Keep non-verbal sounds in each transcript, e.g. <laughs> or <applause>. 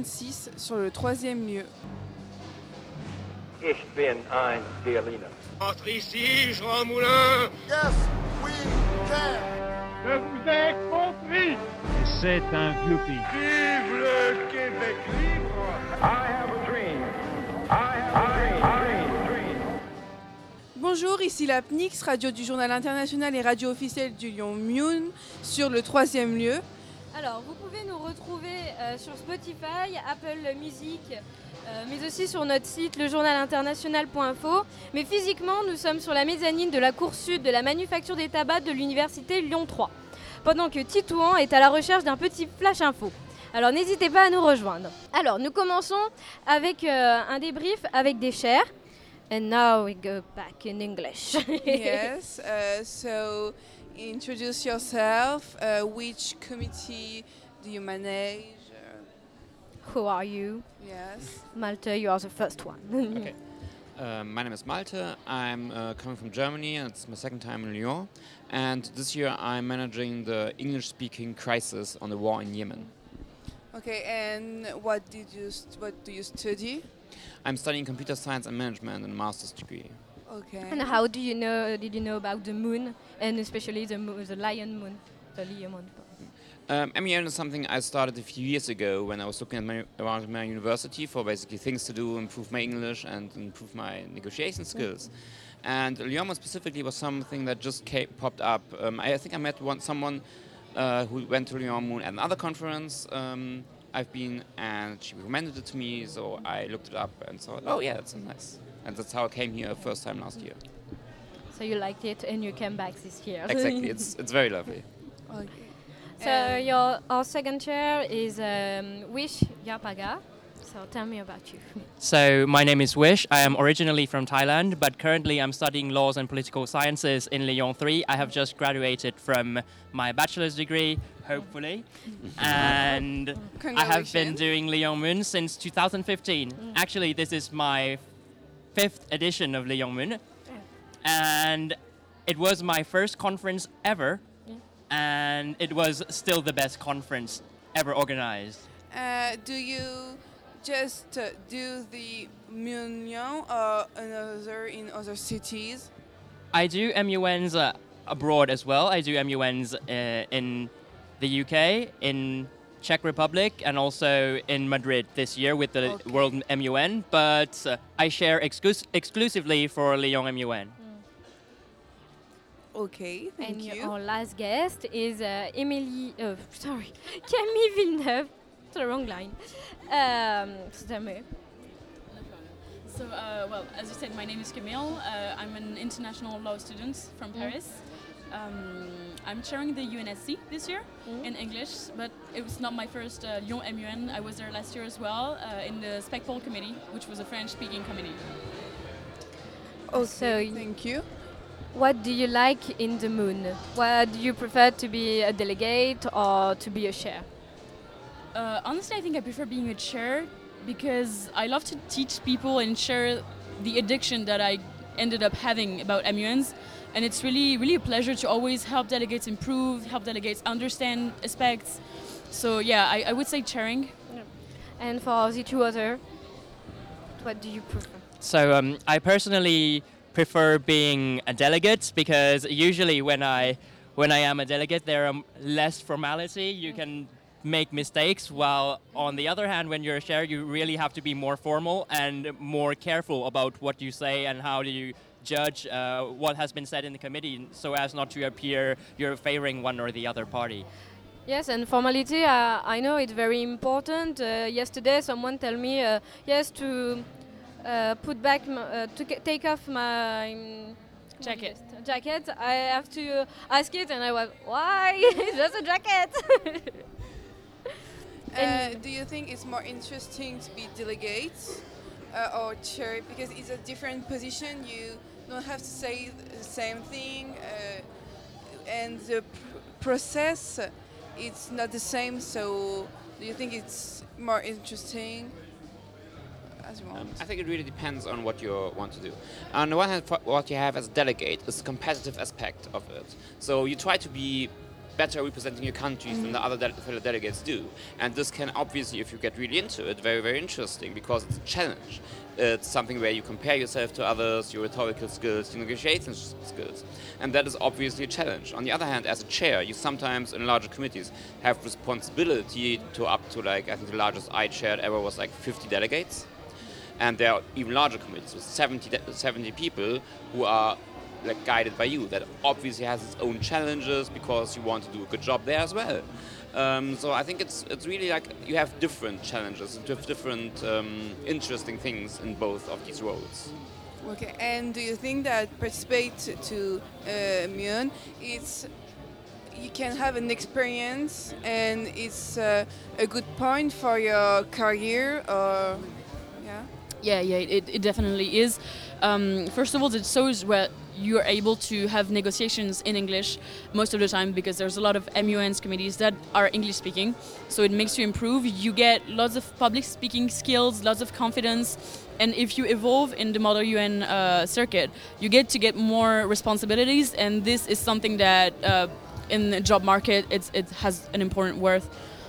26 sur le troisième lieu. Ich bin ein Berliner. Entre ici, Jean Moulin Yes, we can. Je vous ai compris C'est un vieux pays. Vive le Québec libre I have a dream. I have a dream. Bonjour, ici la PNIX, radio du journal international et radio officielle du Lyon Mune, sur le troisième lieu. Alors, vous pouvez nous retrouver euh, sur Spotify, Apple Music, euh, mais aussi sur notre site lejournalinternational.info. Mais physiquement, nous sommes sur la mezzanine de la cour sud de la manufacture des tabacs de l'université Lyon 3, pendant que Titouan est à la recherche d'un petit flash info. Alors n'hésitez pas à nous rejoindre. Alors, nous commençons avec euh, un débrief avec des chairs. And now we go back in English. yes, <laughs> uh, so introduce yourself. Uh, which committee do you manage? Uh, Who are you? yes. Malte, you are the first one. <laughs> Okay. Um, my name is Malte. I'm uh, coming from Germany, and it's my second time in Lyon. And this year, I'm managing the English-speaking crisis on the war in Yemen. Okay, and what did you st- what do you study? I'm studying computer science and management in a master's degree. Okay. And how do you know? Did you know about the moon and especially the mo- the Lyon MUN, the Lyon MUN? Um, MUN is something I started a few years ago when I was looking at my, around my university for basically things to do, improve my English and improve my negotiation skills. And Lyon specifically was something that just came, popped up. Um, I, I think I met one, someone uh, who went to Lyon MUN at another conference um, I've been, and she recommended it to me, so I looked it up and thought, oh yeah, that's nice. And that's how I came here first time last year. So you liked it and you came back this year. Exactly, <laughs> it's, it's very lovely. okay. so And- your our second chair is um, Wish Yapaga. So tell me about you. <laughs> So, my name is Wish. I am originally from Thailand, but currently I'm studying laws and political sciences in Lyon 3. I have just graduated from my bachelor's degree, hopefully, <laughs> and I have been doing Lyon MUN since 2015. Actually, this is my fifth edition of Lyon MUN, and it was my first conference ever, and it was still the best conference ever organized. Uh, do you just uh, do the Mignon or another in other cities? I do MUNs uh, abroad as well. I do MUNs uh, in the UK, in Czech Republic, and also in Madrid this year with the Okay. World MUN. But uh, I share exclus- exclusively for Lyon MUN. Okay, thank and you. your- our last guest is uh, Emily. Uh, <laughs> sorry, Camille Villeneuve. It's the wrong line. Um, so me. So, uh, well, as you said, my name is Camille. Uh, I'm an international law student from Paris. Um, I'm chairing the UNSC this year in English, but it was not my first uh, Lyon MUN. I was there last year as well uh, in the SPECPOL committee, which was a French-speaking committee. Also, thank you. What do you like in the moon? What do you prefer to be a delegate or to be a chair? Uh, honestly, I think I prefer being a chair because I love to teach people and share the addiction that I ended up having about MUNs. And it's really, really a pleasure to always help delegates improve, help delegates understand aspects. So yeah, I, I would say chairing. And for the two other, what do you prefer? So um, I personally prefer being a delegate because usually when I when I am a delegate, there are less formality. You can make mistakes, while on the other hand, when you're a chair, you really have to be more formal and more careful about what you say and how do you judge uh, what has been said in the committee, so as not to appear you're favoring one or the other party. Yes, and formality, uh, I know it's very important. Uh, yesterday, someone told me, uh, yes, to uh, put back, m- uh, to ca- take off my um, Jacket. Jacket. I have to ask it, and I was, why? <laughs> it's just a jacket. <laughs> Uh, do you think it's more interesting to be delegate uh, or chair because it's a different position? You don't have to say the same thing, uh, and the pr- process it's not the same. So, do you think it's more interesting? Um, I think it really depends on what you want to do. On the one hand, what you have as a delegate is the competitive aspect of it. So you try to be better representing your countries than the mm-hmm. other de- fellow delegates do. And this can obviously, if you get really into it, very, very interesting because it's a challenge. It's something where you compare yourself to others, your rhetorical skills, your negotiation skills. And that is obviously a challenge. On the other hand, as a chair, you sometimes in larger committees have responsibility to up to like, I think the largest I chaired ever was like 50 delegates. And there are even larger committees with 70, de- 70 people who are like guided by you. That obviously has its own challenges because you want to do a good job there as well. Um, so I think it's it's really like you have different challenges, diff- different um, interesting things in both of these roles. Okay, and do you think that participate to uh, Myon, it's you can have an experience and it's uh, a good point for your career or yeah? Yeah, yeah, it, it definitely is. Um, first of all, it shows where you're able to have negotiations in English most of the time because there's a lot of MUNs committees that are English speaking. So it makes you improve. You get lots of public speaking skills, lots of confidence. And if you evolve in the Model UN uh, circuit, you get to get more responsibilities. And this is something that uh, in the job market, it has an important worth.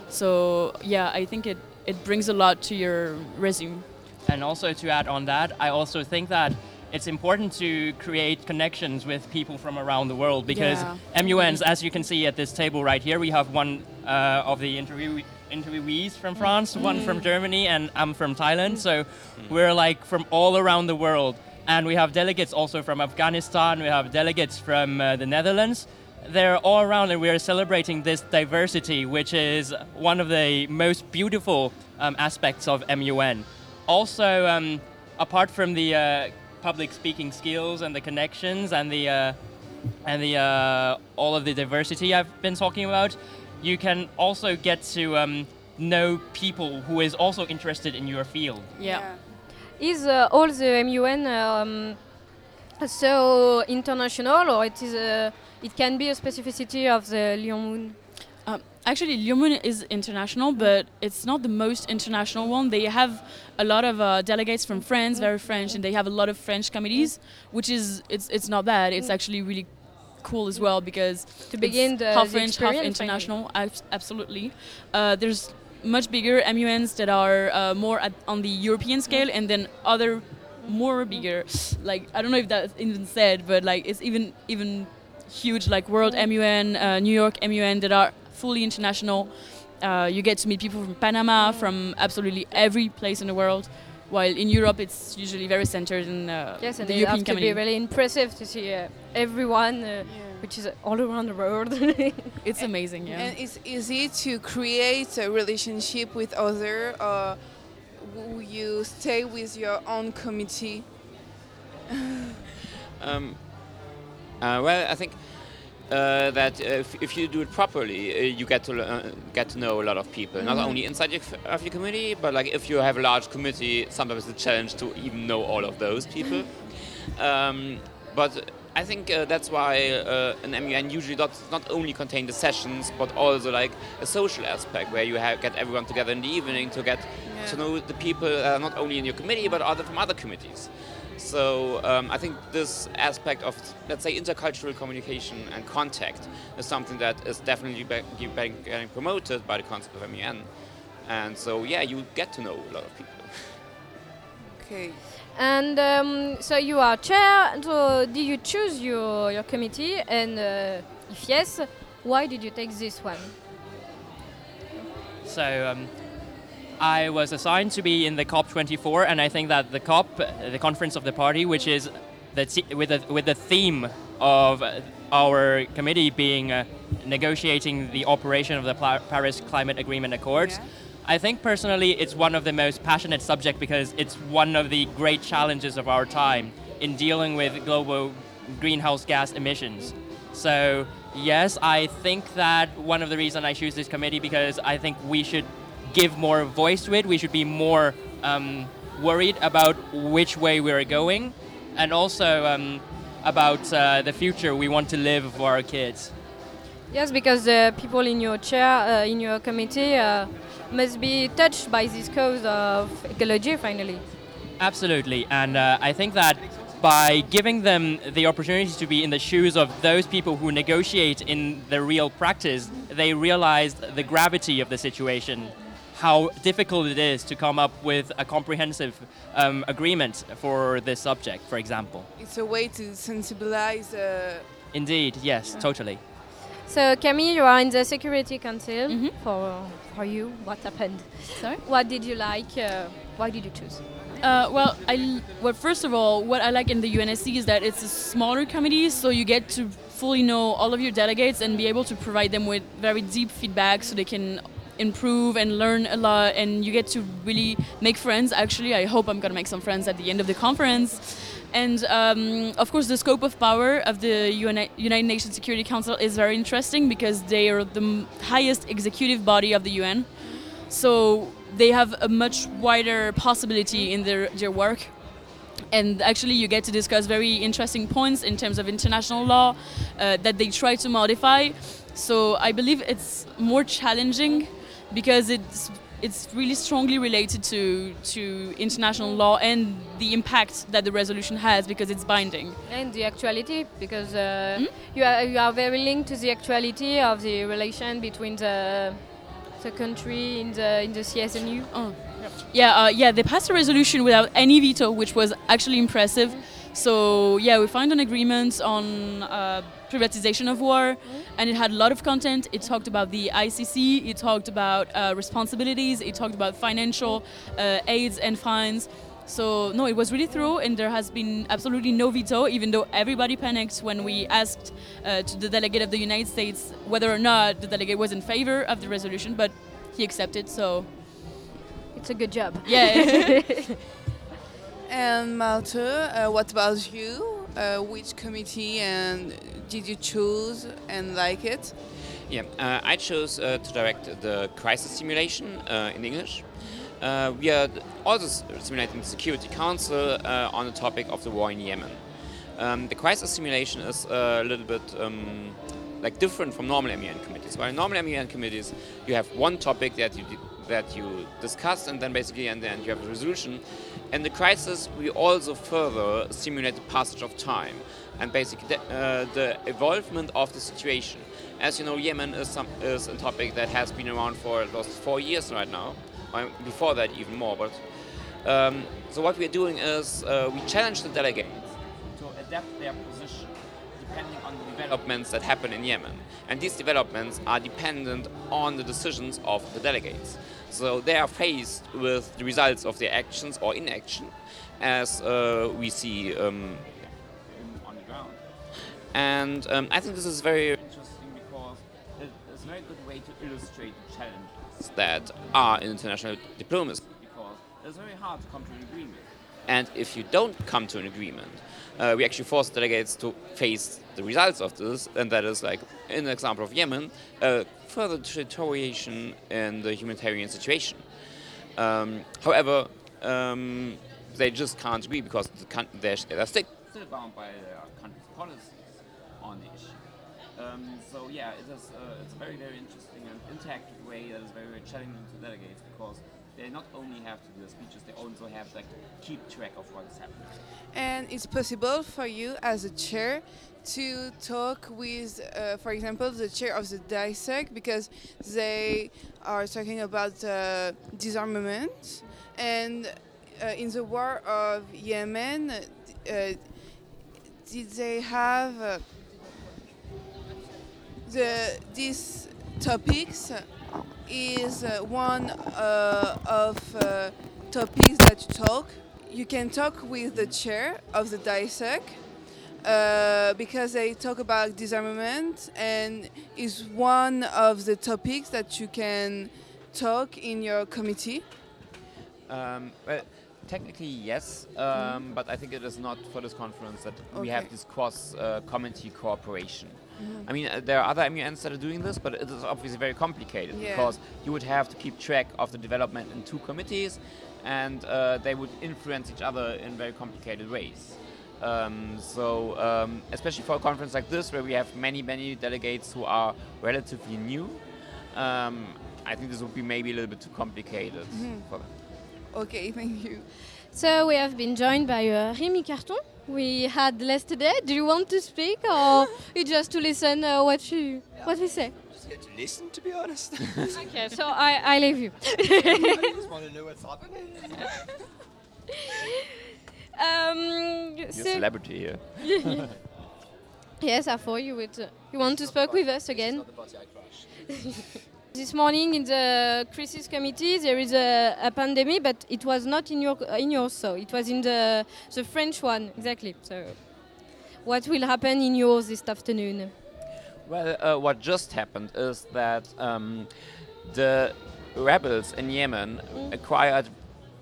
So yeah, I think it, it brings a lot to your resume. And also to add on that, I also think that it's important to create connections with people from around the world because Yeah. MUNs, as you can see at this table right here, we have one uh, of the interview- interviewees from France, one from Germany, and I'm from Thailand. So we're like from all around the world. And we have delegates also from Afghanistan, we have delegates from uh, the Netherlands. They're all around, and we are celebrating this diversity, which is one of the most beautiful um, aspects of MUN. Also, um, apart from the uh, public speaking skills and the connections and the uh, and the uh, all of the diversity I've been talking about, you can also get to um, know people who is also interested in your field. yeah. Is uh, all the MUN um, so international, or it is a, it can be a specificity of the Lyon MUN? Actually, Lyon MUN is international, but it's not the most international one. They have a lot of uh, delegates from France, very French, and they have a lot of French committees, which is it's it's not bad. It's actually really cool as well because To begin the- half the French, half international. Abs- absolutely. Uh, there's much bigger MUNs that are uh, more at, on the European scale, and then other more bigger. Like I don't know if that's even said, but like it's even even huge, like World MUN, uh, New York MUN that are fully international. Uh, you get to meet people from Panama, from absolutely every place in the world. While in Europe, it's usually very centered in uh, Yes, and the it European has to be really impressive to see uh, everyone, uh, which is all around the world. <laughs> It's amazing, yeah. And it's easy to create a relationship with other or will you stay with your own committee? <laughs> Um, uh, well, I think uh, that if, if you do it properly, uh, you get to uh, get to know a lot of people, not only inside your, of your committee, but like if you have a large committee, sometimes it's a challenge to even know all of those people. um, but I think uh, that's why uh, an MUN usually does not only contain the sessions, but also like a social aspect where you have, get everyone together in the evening to get to know the people uh, not only in your committee but other from other committees. So um, I think this aspect of let's say intercultural communication and contact is something that is definitely be- be- getting promoted by the concept of MUN. And so yeah, you get to know a lot of people. Okay. and um, so you are chair. So did you choose your your committee? And uh, if yes, why did you take this one? So um, I was assigned to be in the COP24, and I think that the COP, the conference of the party, which is the t- with the with the theme of our committee being uh, negotiating the operation of the Paris Climate Agreement Accords. I think personally it's one of the most passionate subject because it's one of the great challenges of our time in dealing with global greenhouse gas emissions. So yes, I think that one of the reasons I choose this committee because I think we should give more voice to it. We should be more um, worried about which way we're going, and also um, about uh, the future we want to live for our kids. Yes, because the people in your chair, uh, in your committee, uh, must be touched by this cause of ecology. Finally, Absolutely, and uh, I think that by giving them the opportunity to be in the shoes of those people who negotiate in the real practice, they realize the gravity of the situation, how difficult it is to come up with a comprehensive um, agreement for this subject, for example. It's a way to sensibilize. Uh, Indeed, yes, totally. So Camille, you are in the Security Council. Mhm. For for you, what happened? Sorry? What did you like? Uh, why did you choose? Uh, well, I l- well, first of all, what I like in the UNSC is that it's a smaller committee, so you get to fully know all of your delegates and be able to provide them with very deep feedback, so they can improve and learn a lot, and you get to really make friends. Actually, I hope I'm gonna make some friends at the end of the conference. And um, of course, the scope of power of the Uni- United Nations Security Council is very interesting because they are the highest executive body of the UN. So they have a much wider possibility in their, their work. And actually, you get to discuss very interesting points in terms of international law uh, that they try to modify. So I believe it's more challenging because it's it's really strongly related to to international law and the impact that the resolution has because it's binding. And the actuality, because uh, you are you are very linked to the actuality of the relation between the the country in the in the CSNU. Oh. Yeah, uh, yeah, they passed a resolution without any veto, which was actually impressive. So yeah, we found an agreement on uh, privatization of war, and it had a lot of content. It talked about the ICC, it talked about uh, responsibilities, it talked about financial uh, aids and fines. So no, it was really thorough, and there has been absolutely no veto, even though everybody panicked when we asked uh, to the delegate of the United States whether or not the delegate was in favor of the resolution, but he accepted. So It's a good job. yeah. <laughs> and Malte, uh, what about you? Uh, which committee and did you choose and like it? Yeah, uh, I chose to direct the crisis simulation in English. Uh, we are also simulating the Security Council uh, on the topic of the war in Yemen. Um, the crisis simulation is a little bit um, like different from normal MUN committees. While in normal MUN committees, you have one topic that you that you discuss, and then basically, and then you have a resolution. In the crisis, we also further simulate the passage of time and basically the, uh, the evolvement of the situation. As you know, Yemen is, some, is a topic that has been around for the last four years right now, or before that even more. But um, so what we're doing is uh, we challenge the delegates to adapt their position depending on the developments that happen in Yemen. And these developments are dependent on the decisions of the delegates. So they are faced with the results of their actions or inaction, as uh, we see um, on the ground. And um, I think this is very interesting because it's a very good way to illustrate the challenges that are in international diplomacy. Because it's very hard to come to an agreement. And if you don't come to an agreement, uh, we actually force delegates to face the results of this, and that is like in the example of Yemen, uh, further deterioration in the humanitarian situation. Um, however, um, they just can't agree because the they're, they're still bound by their country's policies on the issue. Um, so yeah, it is, uh, it's a very, very interesting and interactive way that is very, very challenging to delegates because they not only have to do the speeches, they also have to like, keep track of what is happening. And it's possible for you as a chair to talk with, uh, for example, the chair of the DISEC because they are talking about uh, disarmament. And uh, in the war of Yemen, uh, did they have uh, the these topics is uh, one uh, of uh, topics that you talk. You can talk with the chair of the DISEC uh, because they talk about disarmament and is one of the topics that you can talk in your committee. Um, well, technically yes, um, but I think it is not for this conference that we have this cross uh, committee cooperation. I mean, uh, there are other MUNs that are doing this, but it is obviously very complicated Yeah. because you would have to keep track of the development in two committees, and uh, they would influence each other in very complicated ways. Um, so, um, especially for a conference like this, where we have many, many delegates who are relatively new, um, I think this would be maybe a little bit too complicated for them. Okay, <laughs> thank you. So we have been joined by uh, Rémi Carton. We had less today. Do you want to speak or <laughs> you just to listen uh, what you what we say? Just get to listen, to be honest. <laughs> Okay, so I, I leave you. I just want to know what's happening. <laughs> um, You're a so- celebrity here. yes, I thought you would. Uh, you want to speak with us again? This morning in the crisis committee there is a, a pandemic, but it was not in your in yours. So it was in the the French one exactly. So what will happen in yours this afternoon? Well, uh, what just happened is that um, the rebels in Yemen acquired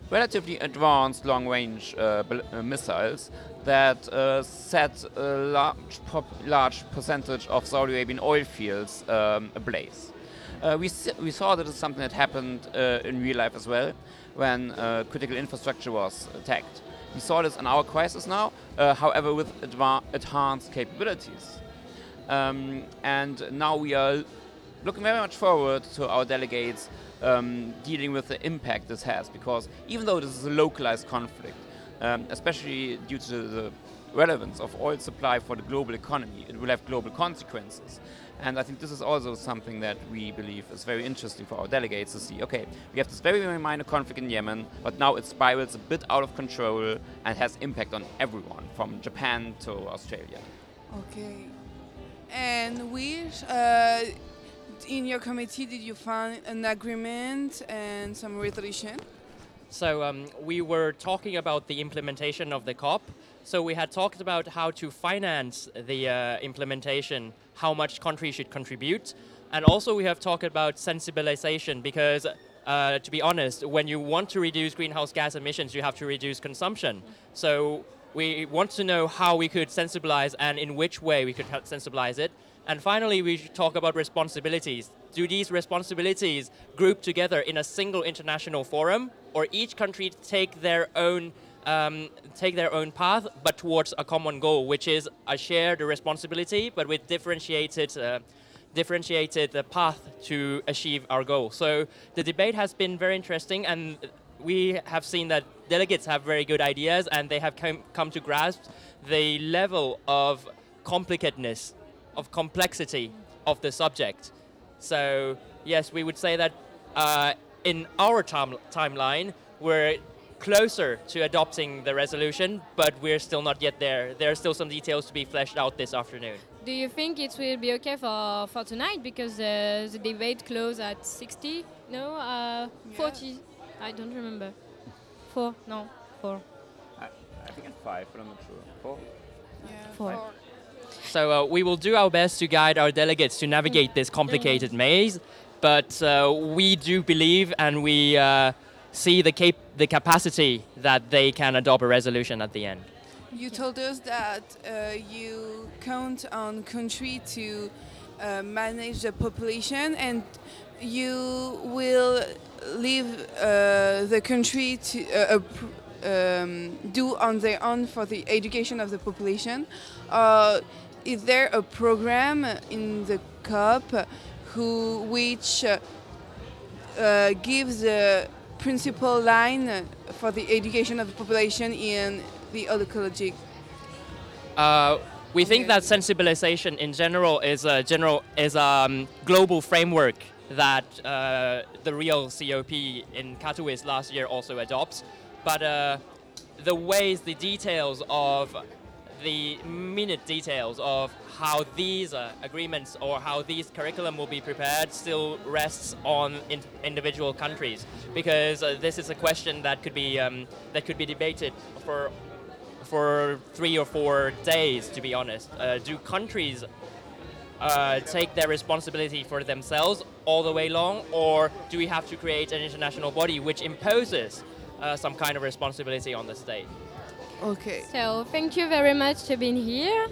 relatively advanced long-range uh, uh, missiles that uh, set a large, large percentage of Saudi Arabian oil fields um, ablaze. Uh, we, we saw that it's something that happened uh, in real life as well when uh, critical infrastructure was attacked. We saw this in our crisis now, uh, however, with enhanced capabilities. Um, and now we are looking very much forward to our delegates um, dealing with the impact this has, because even though this is a localized conflict, um, especially due to the relevance of oil supply for the global economy, it will have global consequences. And I think this is also something that we believe is very interesting for our delegates to see. Okay, we have this very, very minor conflict in Yemen, but now it spirals a bit out of control and has impact on everyone, from Japan to Australia. Okay. And which, uh, in your committee, did you find an agreement and some resolution? So um, we were talking about the implementation of the COP. So we had talked about how to finance the uh, implementation, how much countries should contribute, and also we have talked about sensibilization because. Uh, to be honest, when you want to reduce greenhouse gas emissions, you have to reduce consumption. So we want to know how we could sensibilize and in which way we could sensibilize it. And finally, we should talk about responsibilities. Do these responsibilities group together in a single international forum, or each country take their own um, take their own path, but towards a common goal, which is a shared responsibility, but with differentiated. Uh, differentiated uh, path to achieve our goal. So the debate has been very interesting, and we have seen that delegates have very good ideas, and they have come, come to grasp the level of complicatedness, of complexity of the subject. So yes, we would say that uh, in our time, timeline, we're closer to adopting the resolution, but we're still not yet there. There are still some details to be fleshed out this afternoon. Do you think it will be okay for, for tonight because uh, the debate closed at 60? No, uh, 40. I don't remember. Four? No, four. I, I think it's five, but I'm not sure. Four? Four. So uh, we will do our best to guide our delegates to navigate this complicated maze, but uh, we do believe and we uh, see the, cap- the capacity that they can adopt a resolution at the end. You told us that uh, you count on country to uh, manage the population, and you will leave uh, the country to uh, um, do on their own for the education of the population. Uh, is there a program in the COP who which uh, gives the principal line for the education of the population in the ecology. Uh, we think that sensibilization in general is a general is a um, global framework that uh, the real COP in Katowice last year also adopts, but uh, the ways, the details of the minute details of how these uh, agreements or how these curriculum will be prepared still rests on in individual countries. Because uh, this is a question that could be um, that could be debated for for three or four days to be honest. Uh, do countries uh, take their responsibility for themselves all the way long or do we have to create an international body which imposes uh, some kind of responsibility on the state Okay. So thank you very much for being here.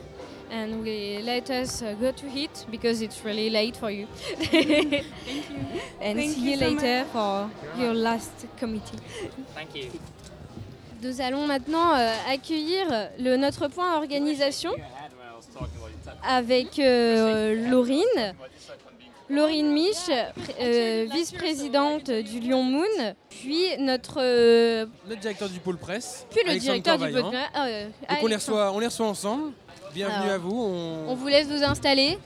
And we let us uh, go to eat because it's really late for you. <laughs> thank you. And Thank see you you, so later much. for your last committee. thank you Nous allons maintenant euh, accueillir le, notre point organisation. avec euh, Laurine. Laurine Mich, euh, vice-présidente du Lyon Moon, puis notre, euh, Notre directeur du pôle presse. puis le Alexandre directeur du Corvaillant. podcast. euh, Donc on les, reçoit, on les reçoit ensemble. Bienvenue Alors, à vous. On, On vous laisse vous installer.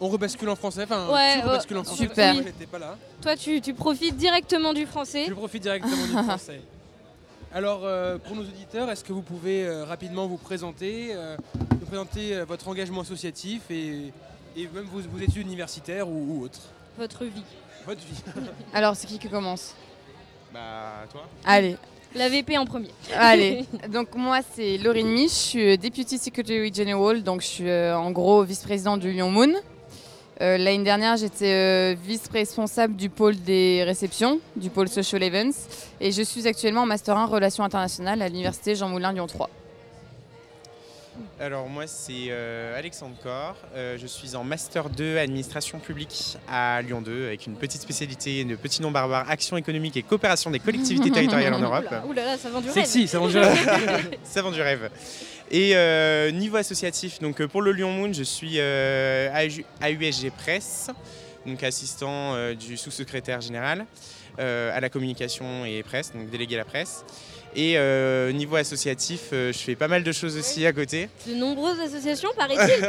on rebascule en français. Enfin, Ouais, tu ouais, rebascules en français. super. pas là. Toi, tu, tu profites directement du français. Je profite directement du français. <laughs> Alors, euh, pour nos auditeurs, est-ce que vous pouvez euh, rapidement vous présenter, euh, nous présenter euh, votre engagement associatif et, et même vos, vos études universitaires ou, ou autres Votre vie. Votre vie. <laughs> Alors, c'est qui qui commence Bah, toi Allez. La VP en premier. <laughs> Allez, <laughs> donc moi c'est Laurine Mich, je suis euh, Deputy Secretary General, donc je suis euh, en gros vice-présidente du Lyon Moon. Euh, L'année dernière, j'étais euh, vice-responsable du pôle des réceptions, du pôle Social Events, et je suis actuellement en Master 1 Relations internationales à l'Université Jean Moulin Lyon 3. Alors moi c'est euh, Alexandre Corr, Euh, je suis en Master 2 Administration publique à Lyon 2 avec une petite spécialité, de petit nom barbare, action économique et coopération des collectivités territoriales en <laughs> Europe. Oula, ça vend du Sexy, rêve. ça vend du rêve. <laughs> ça vend du rêve. Et euh, niveau associatif, donc pour le Lyon Moon, je suis euh, AU AUSG Presse, donc assistant euh, du sous-secrétaire général euh, à la communication et presse, donc délégué à la presse. Et euh, niveau associatif, euh, je fais pas mal de choses aussi à côté. De nombreuses associations, paraît-il.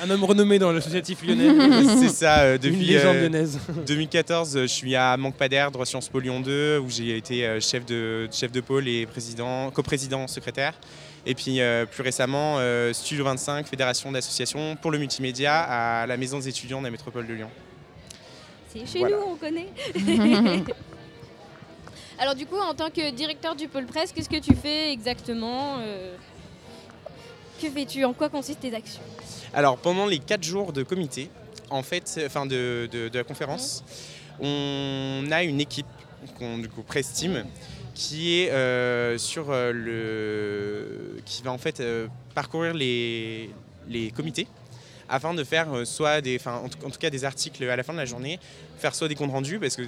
<laughs> Un homme renommé dans l'associatif lyonnais. <laughs> C'est ça, euh, Une depuis euh, lyonnaise. <laughs> 2014, euh, je suis à Manque pas d'air, droit Sciences Po Lyon 2, où j'ai été euh, chef de, chef de pôle et président, coprésident secrétaire. Et puis euh, plus récemment, euh, Studio 25, fédération d'associations pour le multimédia à la Maison des étudiants de la métropole de Lyon. C'est chez Voilà. nous, on connaît. Alors du coup, en tant que directeur du pôle presse, qu'est-ce que tu fais exactement euh, Que fais-tu En quoi consistent tes actions? Alors pendant les 4 jours de comité, en fait, enfin de, de- de la conférence, on a une équipe qu'on du coup presse team qui est euh, sur euh, le qui va en fait euh, parcourir les, les comités afin de faire soit des enfin en, tout- en tout cas des articles à la fin de la journée, faire soit des comptes rendus parce que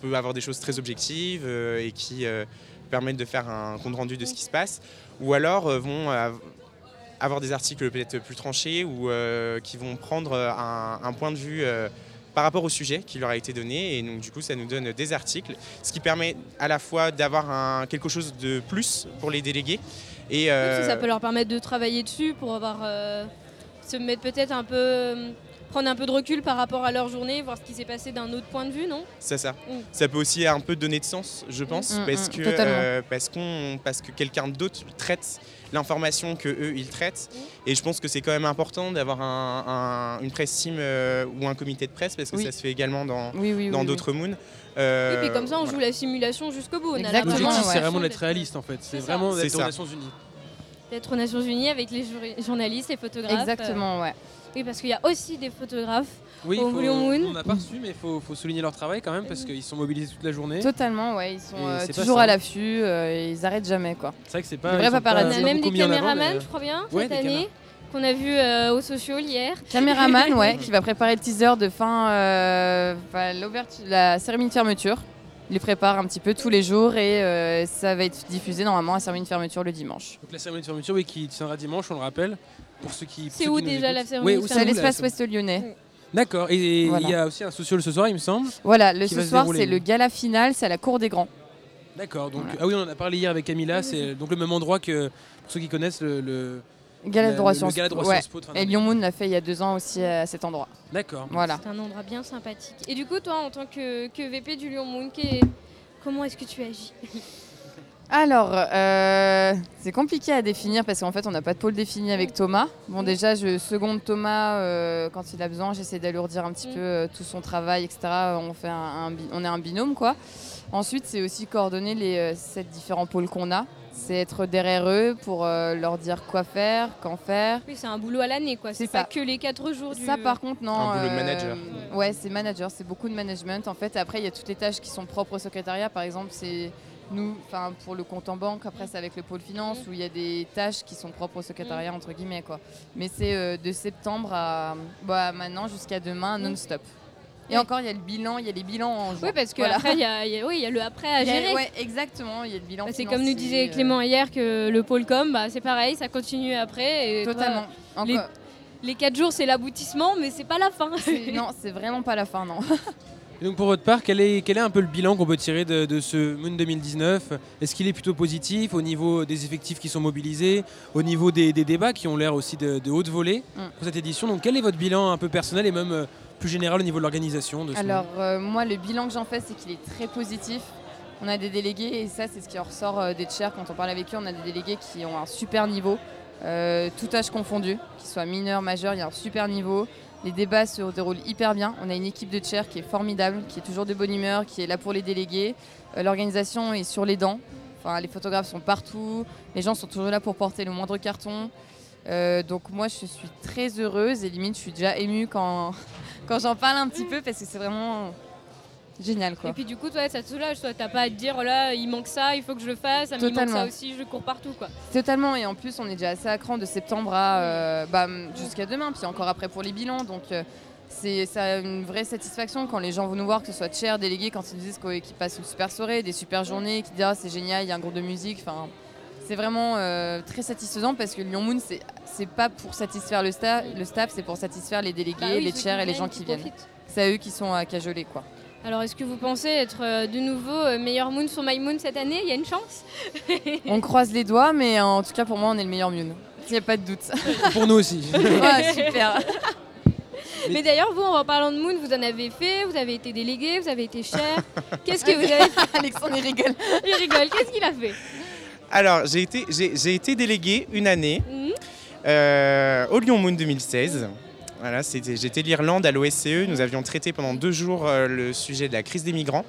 peut avoir des choses très objectives euh, et qui euh, permettent de faire un compte rendu de ce qui se passe ou alors euh, vont avoir des articles peut-être plus tranchés ou qui vont prendre un, un point de vue par rapport au sujet qui leur a été donné. Et donc, du coup, ça nous donne des articles, ce qui permet à la fois d'avoir un- quelque chose de plus pour les délégués. Et, ça peut leur permettre de travailler dessus pour avoir euh, se mettre peut-être un peu euh, prendre un peu de recul par rapport à leur journée, voir ce qui s'est passé d'un autre point de vue, non? C'est ça. Mm. Ça peut aussi un peu donner de sens, je pense, Mm, parce, mm, que, totalement. euh, parce, qu'on, parce que quelqu'un d'autre traite l'information que eux ils traitent. Et je pense que c'est quand même important d'avoir un- un- une presse team euh, ou un comité de presse, parce que Oui. ça se fait également dans, Oui, oui, dans oui, d'autres moons. Et Euh, puis comme ça, on voilà. joue la simulation jusqu'au bout. L'objectif, c'est vraiment d'être- réaliste en fait. C'est C'est ça. vraiment d'être aux. Nations Unies. d'être aux Nations Unies avec les jour- journalistes, les photographes. Exactement, ouais. Oui, parce qu'il y a aussi des photographes Oui, au faut- Blue Moon. on n'a pas reçu, mais il faut, faut souligner leur travail quand même parce qu'ils sont mobilisés toute la journée. Totalement, ouais. Ils sont euh, toujours à l'affût, euh, et ils arrêtent jamais, quoi. C'est vrai que c'est pas. Des vrais paparazzi. On a même des caméramans, mais- je crois bien, Ouais, cette année, qu'on a vu euh, aux sociaux hier. Caméraman, <laughs> ouais, qui va préparer le teaser de fin, euh, la cérémonie de fermeture. Il les prépare un petit peu tous les jours et euh, ça va être diffusé normalement à la cérémonie de fermeture le dimanche. Donc la cérémonie de fermeture, oui, qui tiendra dimanche, on le rappelle. Pour ceux qui. C'est où qui déjà la cérémonie Oui, C'est à l'espace ouest lyonnais. D'accord. Et il Voilà. y a aussi un social ce soir, il me semble. Voilà, le ce soir c'est le gala final, c'est à la cour des grands. D'accord. Donc Voilà. ah oui, on en a parlé hier avec Camilla. C'est donc le même endroit que pour ceux qui connaissent le. le- Gala la- de droit fin Et. Lyon Moon l'a fait il y a deux ans aussi à cet endroit. D'accord. Voilà. C'est un endroit bien sympathique. Et du coup, toi, en tant que, que VP du Lyon Moon, comment est-ce que tu agis <laughs> Alors, euh, c'est compliqué à définir parce qu'en fait, on n'a pas de pôle défini avec Thomas. Bon, déjà, je seconde Thomas euh, quand il a besoin. J'essaie d'alourdir un petit Mm. peu euh, tout son travail, etc. On, fait un, un bi- on est un binôme, quoi. Ensuite, c'est aussi coordonner les euh, sept différents pôles qu'on a. C'est être derrière eux pour euh, leur dire quoi faire, quand faire. Oui, c'est un boulot à l'année, quoi. C'est pas que les quatre jours du. Ça, par contre, non. Un boulot de euh, manager. Ouais, c'est manager, c'est beaucoup de management. En fait, après, il y a toutes les tâches qui sont propres au secrétariat. Par exemple, c'est nous, enfin, pour le compte en banque. Après, c'est avec le pôle finance où il y a des tâches qui sont propres au secrétariat, entre guillemets, quoi. Mais c'est euh, de septembre à bah, maintenant jusqu'à demain, non-stop. Et encore, il y a le bilan, il y a les bilans en juin. Oui, parce que Voilà. après, il y a, il y a- oui, il y a le après à gérer. ouais, exactement, il y a le bilan. Bah, c'est comme nous disait euh, Clément hier que le pôle com, bah, c'est pareil, ça continue après. Et toi, Totalement. les, Encore- les quatre jours, c'est l'aboutissement, mais c'est pas la fin. <laughs> non, c'est vraiment pas la fin, non. Et donc pour votre part, quel est, quel est un peu le bilan qu'on peut tirer de, de ce Moon 2019 Est-ce qu'il est plutôt positif au niveau des effectifs qui sont mobilisés, au niveau des, des débats qui ont l'air aussi de, de haute volée Mm. pour cette édition? Donc quel est votre bilan un peu personnel et même euh, plus général au niveau de l'organisation de ce Alors, euh, moi, le bilan que j'en fais, c'est qu'il est très positif. On a des délégués, et ça, c'est ce qui en ressort euh, des chairs quand on parle avec eux. On a des délégués qui ont un super niveau, euh, tout âge confondu, qu'ils soient mineurs, majeurs, il y a un super niveau. Les débats se déroulent hyper bien. On a une équipe de chair qui est formidable, qui est toujours de bonne humeur, qui est là pour les délégués. L'organisation est sur les dents. Enfin, les photographes sont partout. Les gens sont toujours là pour porter le moindre carton. Euh, donc moi, je suis très heureuse et limite, je suis déjà émue quand, quand j'en parle un petit peu parce que c'est vraiment génial, quoi. Et puis du coup, toi, ça te soulage, toi, t'as pas à te dire, oh là, il manque ça, il faut que je le fasse, ça me manque Totalement. ça aussi, je cours partout, quoi. Totalement, et en plus on est déjà assez à cran de septembre à euh, bah, jusqu'à demain, puis encore après pour les bilans. Donc euh, c'est ça une vraie satisfaction quand les gens vont nous voir, que ce soit chers, délégués, quand ils disent qu'ils passent une super soirée, des super journées, qu'ils disent ah, c'est génial, il y a un groupe de musique. Enfin, c'est vraiment euh, très satisfaisant parce que Lyon Moon, c'est c'est pas pour satisfaire le, sta- le staff, c'est pour satisfaire les délégués, Bah oui, les chairs et les gens qui qui viennent. C'est à eux qui sont à cajoler, quoi. Alors, est-ce que vous pensez être euh, de nouveau euh, meilleur Moon sur My Moon cette année? Il y a une chance? <laughs> On croise les doigts, mais en tout cas pour moi, on est le meilleur Moon. Il n'y a pas de doute. Pour nous aussi. <laughs> Ah, super. <laughs> Mais d'ailleurs, vous, en parlant de Moon, vous en avez fait, vous avez été délégué, vous avez été cher. Qu'est-ce que vous avez fait? Alexandre, il rigole. Il rigole, qu'est-ce qu'il a fait? Alors, j'ai été, j'ai, j'ai été délégué une année Mhm. euh, au Lyon Moon 2016. Voilà, c'était, j'étais l'Irlande à l'OSCE. Nous avions traité pendant deux jours euh, le sujet de la crise des migrants.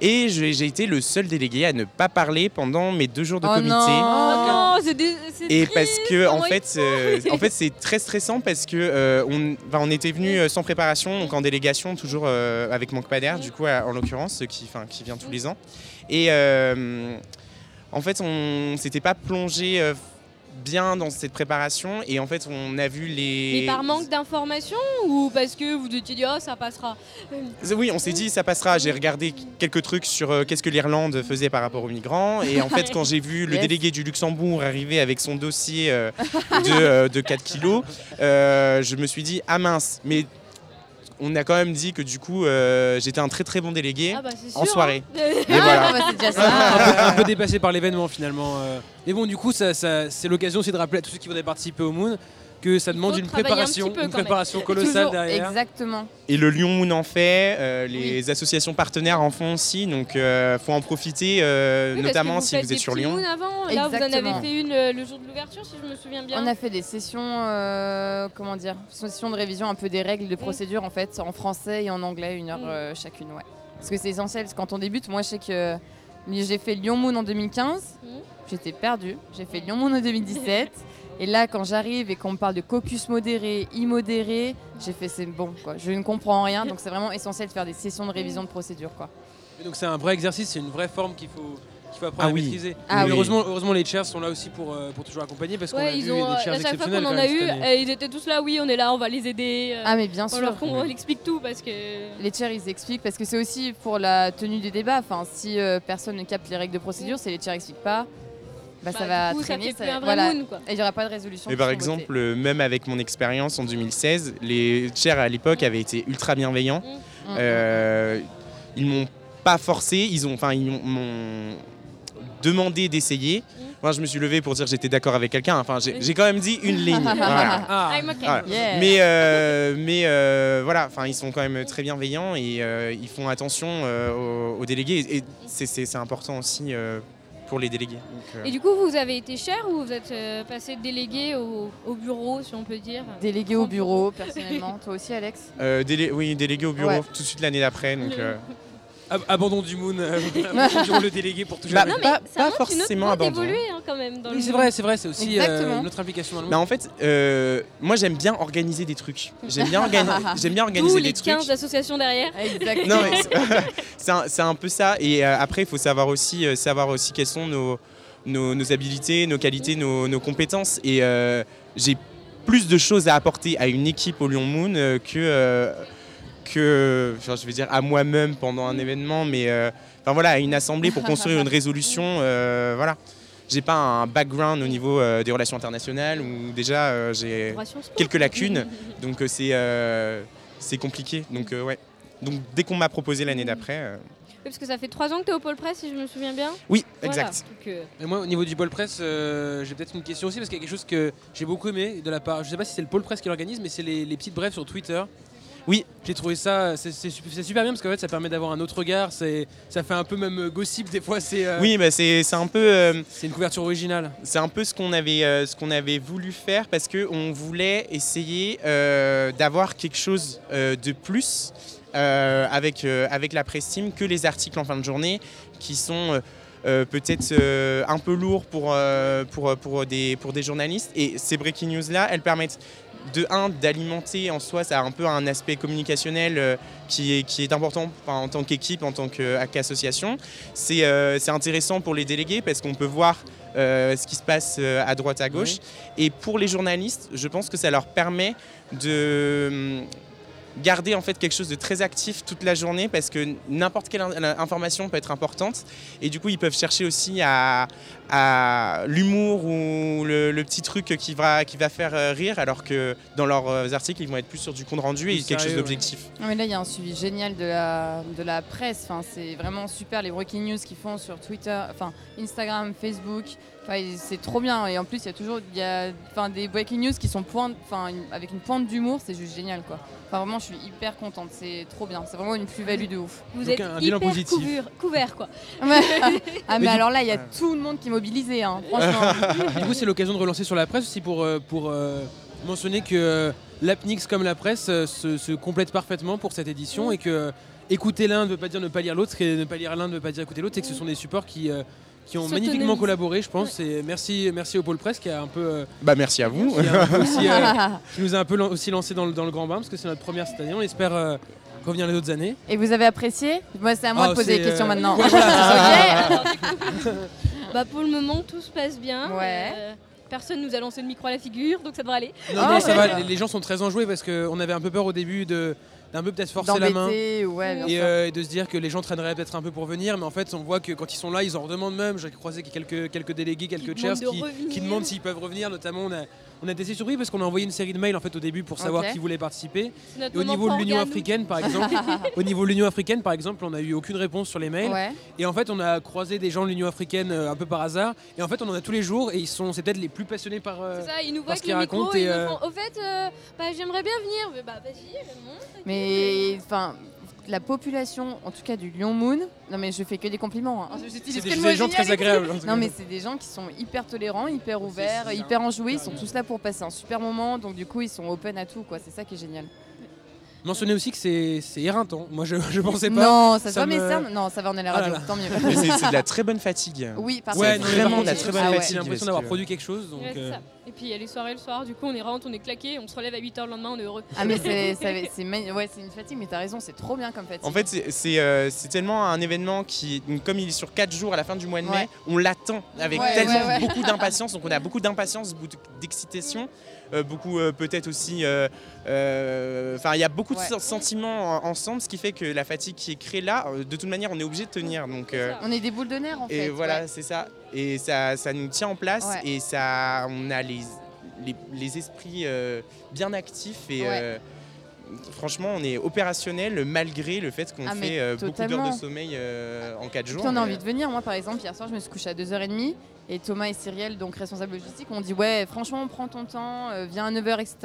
Et j'ai, j'ai été le seul délégué à ne pas parler pendant mes deux jours de Oh comité. non. Oh non, c'est dé- c'est Et triste, parce que en fait, euh, en <laughs> fait, c'est très stressant parce que euh, on, on était venu sans préparation, donc en délégation, toujours euh, avec mon compadre, du coup, à- en l'occurrence, qui, qui vient tous les ans. Et euh, en fait, on s'était pas plongé euh, bien dans cette préparation, et en fait, on a vu les. Mais par manque d'informations ou parce que vous étiez dit, oh, ça passera? Oui, on s'est dit ça passera. J'ai regardé quelques trucs sur euh, qu'est-ce que l'Irlande faisait par rapport aux migrants. Et en fait, <laughs> quand j'ai vu le Yes. délégué du Luxembourg arriver avec son dossier euh, <laughs> de, euh, de 4 kilos, je me suis dit ah mince. Mais on a quand même dit que du coup, euh, j'étais un très très bon délégué Ah bah sûr. en soirée. hein. Et <laughs> voilà. Ah, bah, c'est déjà un, <laughs> ça. peu, un peu dépassé par l'événement finalement. euh. Mais bon, du coup, ça, ça- c'est l'occasion aussi de rappeler à tous ceux qui voudraient participer au Moon que ça demande une un préparation, une préparation colossale Toujours, derrière. exactement. Et le Lyon Moon en fait, euh, les associations partenaires en font aussi, donc euh, faut en profiter, euh, Oui, notamment vous si vous des êtes sur Lyon. moons avant. Là, vous en avez fait une euh, le jour de l'ouverture, si je me souviens bien. On a fait des sessions, euh, comment dire, sessions de révision un peu des règles de procédure en fait, en français et en anglais, une heure chacune, ouais. Parce que c'est essentiel, parce que quand on débute, moi je sais que j'ai fait Lyon Moon en 2015, Mm. j'étais perdue. J'ai fait Lyon Moon en 2017. Et là, quand j'arrive et qu'on me parle de caucus modéré, immodéré, j'ai fait c'est bon, quoi. Je ne comprends rien, donc c'est vraiment essentiel de faire des sessions de révision de procédure, quoi. Et donc c'est un vrai exercice, c'est une vraie forme qu'il faut, qu'il faut apprendre Ah à oui. maîtriser. Ah oui. heureusement, heureusement, les chairs sont là aussi pour, euh, pour toujours accompagner parce qu'on a Ouais, vu ils ont, des chairs à chaque fois qu'on en a eu, euh, ils étaient tous là, oui, on est là, on va les aider. euh, Ah mais bien on sûr. leur on explique tout parce que. Les chairs, ils expliquent parce que c'est aussi pour la tenue des débats. Enfin, si euh, personne ne capte les règles de procédure, si les chairs n'expliquent pas, bah, Bah, ça du va coup, ça traîner. fait plus un vrai voilà. moon, quoi. Et il n'y aura pas de résolution. Et qui par exemple, votées. même avec mon expérience en 2016, les chairs à l'époque avaient été ultra bienveillants. Mm, Euh, ils m'ont pas forcé, ils ont, enfin, ils m'ont- demandé d'essayer. Moi, je me suis levé pour dire que j'étais d'accord avec quelqu'un. Enfin, j'ai quand même dit une <laughs> ligne. voilà. Ah, I'm okay. Voilà. Yeah. Mais, euh, mais euh, voilà, enfin, ils sont quand même très bienveillants et euh, ils font attention euh, aux, aux délégués. Et c'est- c'est c'est important aussi euh, pour les délégués. Donc, euh, Et du coup, vous avez été cher ou vous êtes euh, passé délégué au, au bureau, si on peut dire? Délégué au bureau, personnellement. Toi aussi, Alex? Euh, délé- oui, délégué au bureau Ouais. tout de suite l'année d'après. Donc, euh, <laughs> ab- abandon du Moon, euh, abandon du rôle de délégué pour toujours. Bah, Non, mais Pas- ça pas montre une autre forcément abandon. hein, quand même. Dans Oui, le c'est monde. vrai, c'est vrai, c'est aussi euh, Exactement. notre implication dans le Bah, Moon. en fait, euh, moi j'aime bien organiser des trucs. J'aime bien, organi- <laughs> j'aime bien organiser les des trucs. 15 associations derrière. Exactement. <laughs> C'est- un, peu ça. Et euh, après, il faut savoir aussi, euh, savoir aussi quelles sont nos, nos, nos habilités, nos qualités, nos, nos compétences. Et euh, j'ai plus de choses à apporter à une équipe au Lyon Moon euh, que, euh, que, je vais dire à moi-même pendant un événement, mais euh, enfin voilà, à une assemblée pour <laughs> construire une résolution. euh, voilà. J'ai pas un background au niveau euh, des relations internationales où déjà euh, j'ai quelques lacunes, <laughs> donc euh, c'est euh, c'est compliqué. Donc euh, ouais. Donc dès qu'on m'a proposé l'année d'après, euh, Oui, parce que ça fait trois ans que tu es au pôle presse, si je me souviens bien. oui, Voilà. exact. Donc, euh, Et moi, au niveau du pôle presse, euh, j'ai peut-être une question aussi parce qu'il y a quelque chose que j'ai beaucoup aimé de la part. Je sais pas si c'est le pôle presse qui l'organise, mais c'est les, les petites brèves sur Twitter. Oui. J'ai trouvé ça, c'est c'est sup- c'est super bien parce qu'en fait, ça permet d'avoir un autre regard. Ça fait un peu même euh, gossip des fois. C'est. euh, Oui, bah c'est un peu. euh, c'est une couverture originale. C'est un peu ce qu'on avait, euh, ce qu'on avait voulu faire parce qu'on voulait essayer d'avoir quelque chose de plus avec, avec la presse team que les articles en fin de journée qui sont euh, peut-être euh, un peu lourds pour, euh, pour, pour, des, pour des journalistes. Et ces breaking news-là, elles permettent de un d'alimenter en soi, ça a un peu un aspect communicationnel euh, qui, est, qui est important enfin, en tant qu'équipe, en tant que- qu'association. C'est euh, intéressant pour les délégués parce qu'on peut voir euh, ce qui se passe euh, à droite, à gauche. Et pour les journalistes, je pense que ça leur permet de hum, garder en fait quelque chose de très actif toute la journée parce que n'importe quelle in- information peut être importante et du coup ils peuvent chercher aussi à, à l'humour ou le, le petit truc qui va, qui va faire euh, rire alors que dans leurs euh, articles ils vont être plus sur du compte rendu et quelque chose ouais. d'objectif. Non, mais là, il y a un suivi génial de la, de la presse. Enfin, c'est vraiment super les breaking news qu'ils font sur Twitter, enfin Instagram, Facebook. Enfin, c'est trop bien. Et en plus, il y a toujours il y a, enfin, des breaking news qui sont pointe, enfin, une- avec une pointe d'humour. C'est juste génial, quoi. Enfin, vraiment, je suis hyper contente. C'est trop bien. C'est vraiment une plus-value de ouf. vous Donc, êtes un hyper couvert, couvert, quoi. Ouais. ah, <laughs> mais, alors là, il y a tout le monde qui est mobilisé, hein, <laughs> franchement. du coup, c'est l'occasion de relancer sur la presse aussi pour, euh, pour euh, mentionner que euh, l'APNIX comme la presse se, se complètent parfaitement pour cette édition et que écouter l'un ne veut pas dire ne pas lire l'autre, et ne pas lire l'un ne veut pas dire écouter l'autre, et que ce sont des supports qui, euh, qui ont magnifiquement collaboré, je pense. Et merci, merci au pôle presse qui a un peu. euh, Bah merci à vous. qui, aussi, euh, <laughs> qui nous a un peu lan- aussi lancé dans le, dans le grand bain parce que c'est notre première cette année. On espère euh, revenir les autres années. Et vous avez apprécié? Moi, c'est à moi Ah, de poser les c'est, questions euh, maintenant. ouais, <laughs> voilà. Bah, pour le moment, tout se passe bien. Ouais. Euh, personne nous a lancé le micro à la figure, donc ça devrait aller. Non, Ah, non, ça ouais. va. Les, gens sont très enjoués parce qu'on avait un peu peur au début de d'un peu peut-être forcer la main. D'embêter, ouais, bien et, sûr. euh, et de se dire que les gens traîneraient peut-être un peu pour venir, mais en fait, on voit que quand ils sont là, ils en redemandent même. J'ai croisé quelques, quelques délégués, quelques chairs demandent de qui, qui demandent s'ils peuvent revenir. Notamment, on a, on a été assez surpris parce qu'on a envoyé une série de mails en fait au début pour savoir qui voulait participer. Et au niveau de l'Union africaine, par exemple, <laughs> au niveau de l'Union africaine, par exemple, on n'a eu aucune réponse sur les mails. Ouais. Et en fait, on a croisé des gens de l'Union africaine euh, un peu par hasard. Et en fait, on en a tous les jours. Et ils sont, c'est peut-être les plus passionnés par. euh, C'est ça, ils nous voient avec qu'ils le micro racontent et et, ils nous euh, font Au fait, euh, bah, j'aimerais bien venir. Mais bah, vas-y, monte. Mais enfin, la population, en tout cas du Lyon Moon, non mais je fais que des compliments. hein. C'est des- gens très agréables, Non mais c'est des gens qui sont hyper tolérants, hyper ouverts, hyper enjoués. Ils sont tous là pour passer un super moment. Donc du coup, ils sont open à tout. quoi. C'est ça qui est génial. Mentionner aussi que c'est c'est éreintant. Moi, je, je pensais pas. Non, ça, se voit me- mes cernes. Non, ça va, on est à la Ah radio. Tant mieux. Mais c'est c'est de la très bonne fatigue. Oui, parce Ouais, mais vraiment de la très j'ai- bonne Ah ouais. fatigue. J'ai l'impression d'avoir produit quelque chose. Donc, Ouais, c'est euh, ça. Et puis il y a les soirées le soir, du coup on est rentre, on est claqué, on se relève à 8h le lendemain, on est heureux. Ah mais c'est <laughs> ça- c'est magni- ouais, c'est une fatigue, mais t'as raison, c'est trop bien comme fatigue. En fait, c'est- c'est euh, c'est tellement un événement qui, comme il est sur 4 jours à la fin du mois de mai, Ouais. on l'attend avec Ouais, tellement ouais, ouais. beaucoup d'impatience. Donc on a beaucoup d'impatience, beaucoup d'excitation, beaucoup euh, peut-être aussi. euh, euh, Enfin, il y a beaucoup Ouais. de sen- sentiments en- ensemble, ce qui fait que la fatigue qui est créée là, euh, de toute manière, on est obligé de tenir. Donc, euh, on est des boules de nerfs en fait. et voilà, ouais. c'est ça. Et ça, ça nous tient en place Ouais. et ça, on a les, les, les esprits euh, bien actifs et. Euh, Franchement, on est opérationnel malgré le fait qu'on Ah, fait euh, beaucoup d'heures de sommeil euh, en 4 Et jours. puis on a envie de venir. Moi, par exemple, hier soir, je me suis couchée à 2h30 et Thomas et Cyrielle, donc responsables logistiques, m'ont dit Ouais, franchement, prends ton temps, euh, viens à 9h, etc.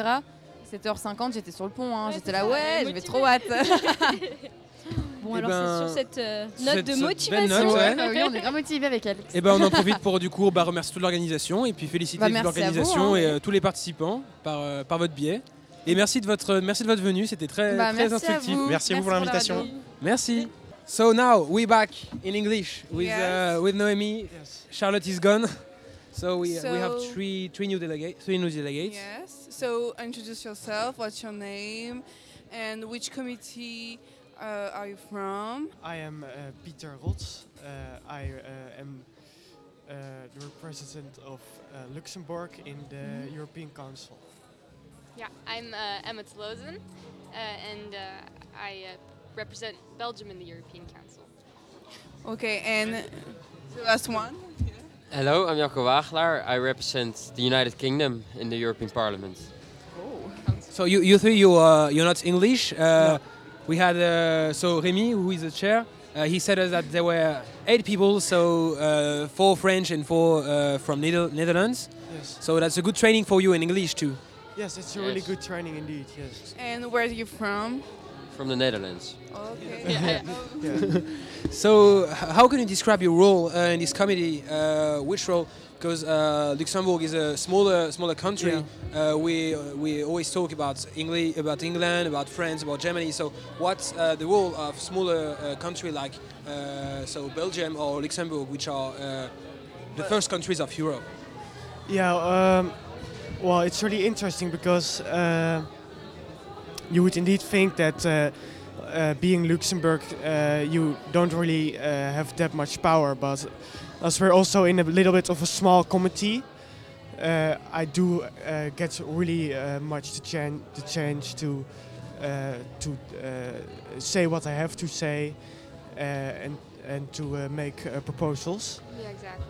7h50, j'étais sur le pont, hein. Ouais, j'étais là, ouais, motivée. j'avais trop hâte. <laughs> Bon, Eh alors ben, c'est sur cette euh, sur note cette- de cette motivation. note, ouais. Ah oui, on est grave motivés avec Alex. Et ben on en profite pour du coup bah, remercier toute l'organisation et puis féliciter Bah, toute merci l'organisation hein. et euh, tous les participants par, euh, par votre biais. Et merci de votre, merci de votre venue, c'était très, Bah, très merci à instructif. vous. Merci à vous pour l'invitation. Merci. So now we're back in English with Yes. uh, with Noemi. Charlotte is gone. So we, we have three three new delegates. Three new delegates. Yes. So introduce yourself. What's your name, and which committee uh, are you from? I am uh, Peter Rots. Uh, I uh, am uh, the representative of uh, Luxembourg in the European Council. Yeah, I'm uh, Emmet Lozen, uh, and uh, I uh, represent Belgium in the European Council. Okay, and the last one. Hello, I'm Jacco Wagelaar. I represent the United Kingdom in the European Parliament. Oh. So you, you three, you uh, you're not English. Uh, We had uh, so Remy, who is the chair. Uh, he said us that there were eight people, so uh, four French and four uh, from Nether- Netherlands. Yes. So that's a good training for you in English too. Yes, it's a really good training indeed. Yes. And where are you from? From the Netherlands. Okay. <laughs> So how can you describe your role uh, in this comedy? Uh, which role? Because uh, Luxembourg is a smaller smaller country. Uh, we we always talk about English, about England, about France, about Germany. So what's uh, the role of smaller uh, country like uh, so Belgium or Luxembourg, which are uh, the first countries of Europe? Yeah, um, well, it's really interesting because uh, you would indeed think that uh, being Luxembourg, uh, you don't really uh, have that much power, but as we're also in a little bit of a small committee, uh, I do uh, get really uh, much to change, to change to uh, to uh, say what I have to say, uh, and and to uh, make uh, proposals. Yeah, exactly.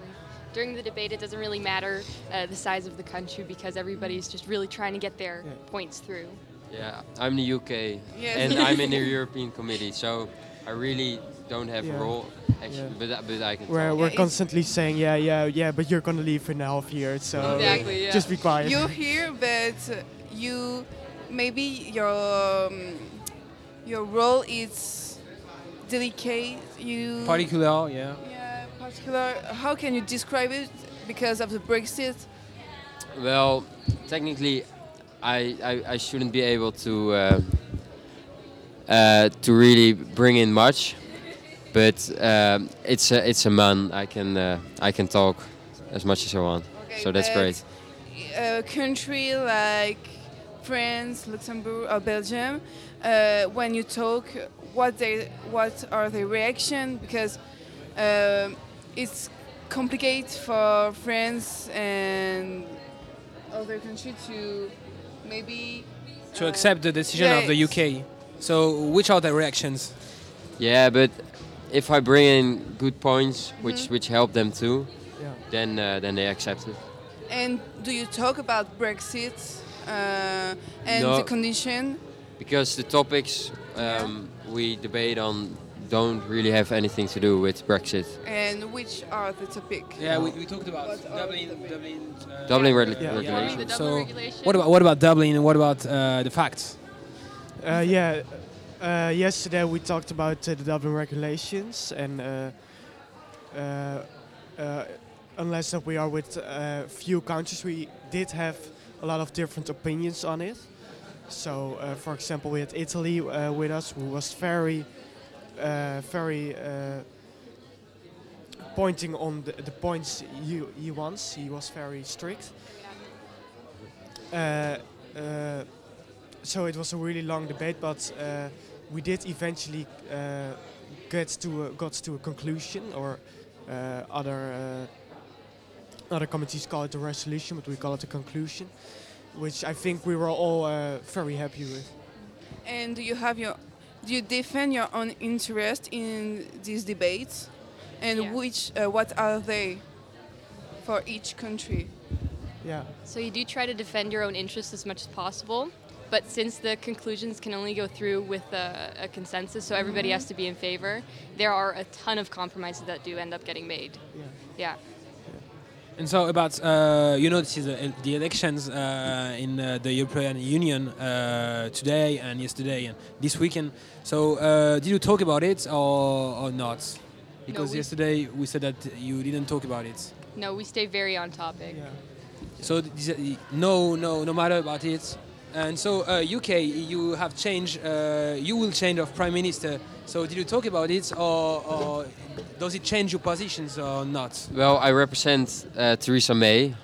During the debate, it doesn't really matter uh, the size of the country because everybody's just really trying to get their points through. Yeah, I'm in the UK Yes. and I'm in the <laughs> European Committee, so I really don't have Yeah. a role actually, but, I- but I can We're, talk. we're constantly saying, yeah, yeah, yeah, but you're gonna leave in a half year, so Exactly, yeah. just be quiet. You're <laughs> here, but uh, you maybe your um, your role is delicate. You Particular, yeah. Yeah, particular. How can you describe it? Because of the Brexit. Well, technically, I, I, I shouldn't be able to uh, uh, to really bring in much, but um, it's a it's a man. I can uh, I can talk as much as I want, so that's great. A country like France, Luxembourg, or Belgium, uh, when you talk, what they what are the reaction? Because um it's complicated for France and other country to maybe To uh, accept the decision of the. UK. So which are the reactions? Yeah, but if I bring in good points, which Mhm. which help them too, Yeah. then uh, then they accept it. And do you talk about Brexit uh, and No. the condition? Because the topics um, we debate on don't really have anything to do with Brexit. And which are the topic? Yeah, we, we talked about Dublin, Dublin, uh, Dublin reg- yeah, yeah. regulation. So, what about what about Dublin and what about uh, the facts? Uh, yeah, uh, yesterday we talked about uh, the Dublin regulations, and uh, uh, uh, unless that we are with a few countries, we did have a lot of different opinions on it. So, uh, for example, we had Italy uh, with us, who was very, uh, very uh, pointing on the, the points he, he wants. He was very strict. Uh, uh, so it was a really long debate, but uh, we did eventually uh, get to a, got to a conclusion, or uh, other uh, other committees call it a resolution, but we call it a conclusion, which I think we were all uh, very happy with. And do you have your you defend your own interest in these debates? And Yeah. which uh, what are they for each country? Yeah. So you do try to defend your own interests as much as possible, but since the conclusions can only go through with a, a consensus, so everybody Mhm. has to be in favor, there are a ton of compromises that do end up getting made. Yeah. Yeah. And so about uh, you know this is uh, the elections uh, in uh, the European Union uh, today and yesterday and this weekend. So uh, did you talk about it or, or not? Because we- yesterday we said that you didn't talk about it. No, we stay very on topic. So this, uh, no, no, no matter about it. And so uh, UK, you have changed. Uh, you will change of prime minister. So did you talk about it, or, or does it change your positions or not? Well, I represent uh, Theresa May.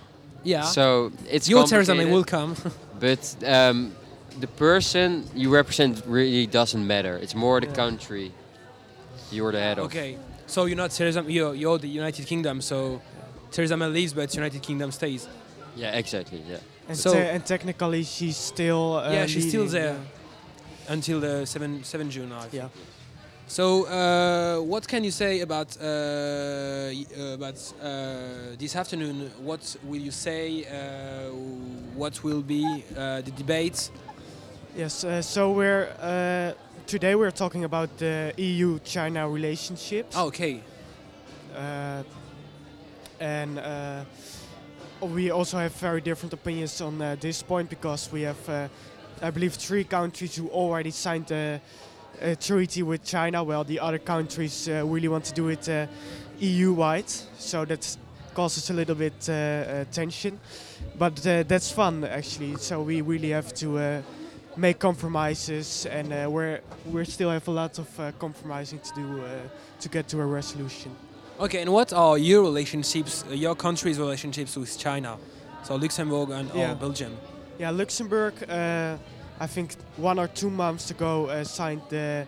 Yeah. So it's Your Theresa May will come. <laughs> but um, the person you represent really doesn't matter. It's more the country you're the head of. Okay. So you're not Theresa. You're, you're the United Kingdom. So Theresa May leaves, but United Kingdom stays. Yeah, exactly. Yeah. And, So- te- and technically, she's still uh, yeah, she's still there. yeah. until the 7, 7 June. I think. Yeah. So, uh, what can you say about uh, uh, about uh, this afternoon? What will you say? Uh, what will be uh, the debate? Yes, uh, so we're uh, today we're talking about the EU-China relationships. Oh, okay. Uh, and uh, we also have very different opinions on uh, this point because we have, uh, I believe, three countries who already signed a, a treaty with China, while the other countries uh, really want to do it uh, EU-wide. So that causes a little bit uh, uh, tension, but that's fun actually. So we really have to. Make compromises and we're we still have a lot of compromising to do to get to a resolution Okay, and what are your relationships, uh, your country's relationships with China? So Luxembourg and or Yeah. Belgium. yeah luxembourg uh, i think one or two months ago uh, signed the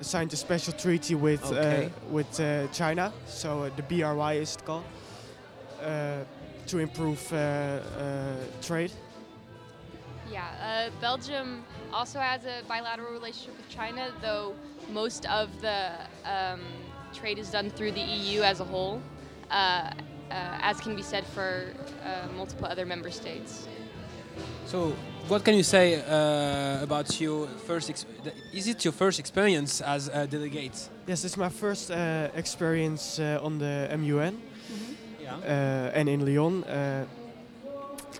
signed a special treaty with Okay. uh, with uh, china so uh, the BRI is it called uh, to improve uh, uh, trade Yeah, uh, Belgium also has a bilateral relationship with China, though most of the um, trade is done through the EU as a whole, uh, uh, as can be said for uh, multiple other member states. So, what can you say uh, about your first? Ex- is it your first experience as a delegate? Yes, it's my first uh, experience uh, on the MUN Yeah. uh, and in Lyon. Uh,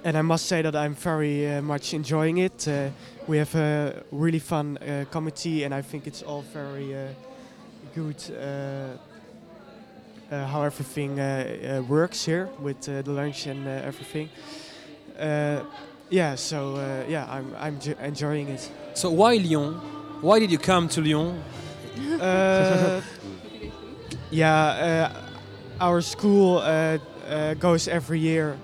and I must say that I'm very uh, much enjoying it. Uh, we have a really fun uh, committee, and I think it's all very uh, good uh, uh, how everything uh, uh, works here with uh, the lunch and uh, everything. Uh, yeah, so uh, yeah, I'm I'm j- enjoying it. So why Lyon? Why did you come to Lyon? Uh, <laughs> yeah, uh, our school uh, uh, goes every year,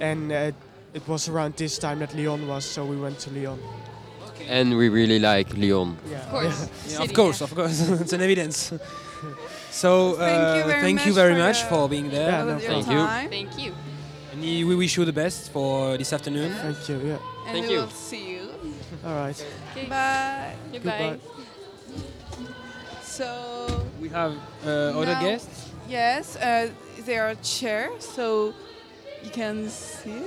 and uh, it was around this time that Lyon was, so we went to Lyon. And we really like Lyon. Yeah. Of course. Yeah, City, of course, of course, <laughs> it's an evidence. <laughs> So Thank you uh, very thank much you very for, much uh, for being there. Yeah, no With your Thank you. Thank you. And we wish you the best for this afternoon. Thank you. Yeah. And Thank we you. will see you. <laughs> All right. Okay. Bye. Goodbye. Goodbye. So We have uh, other guests. yes, uh, there are chair, so you can sit.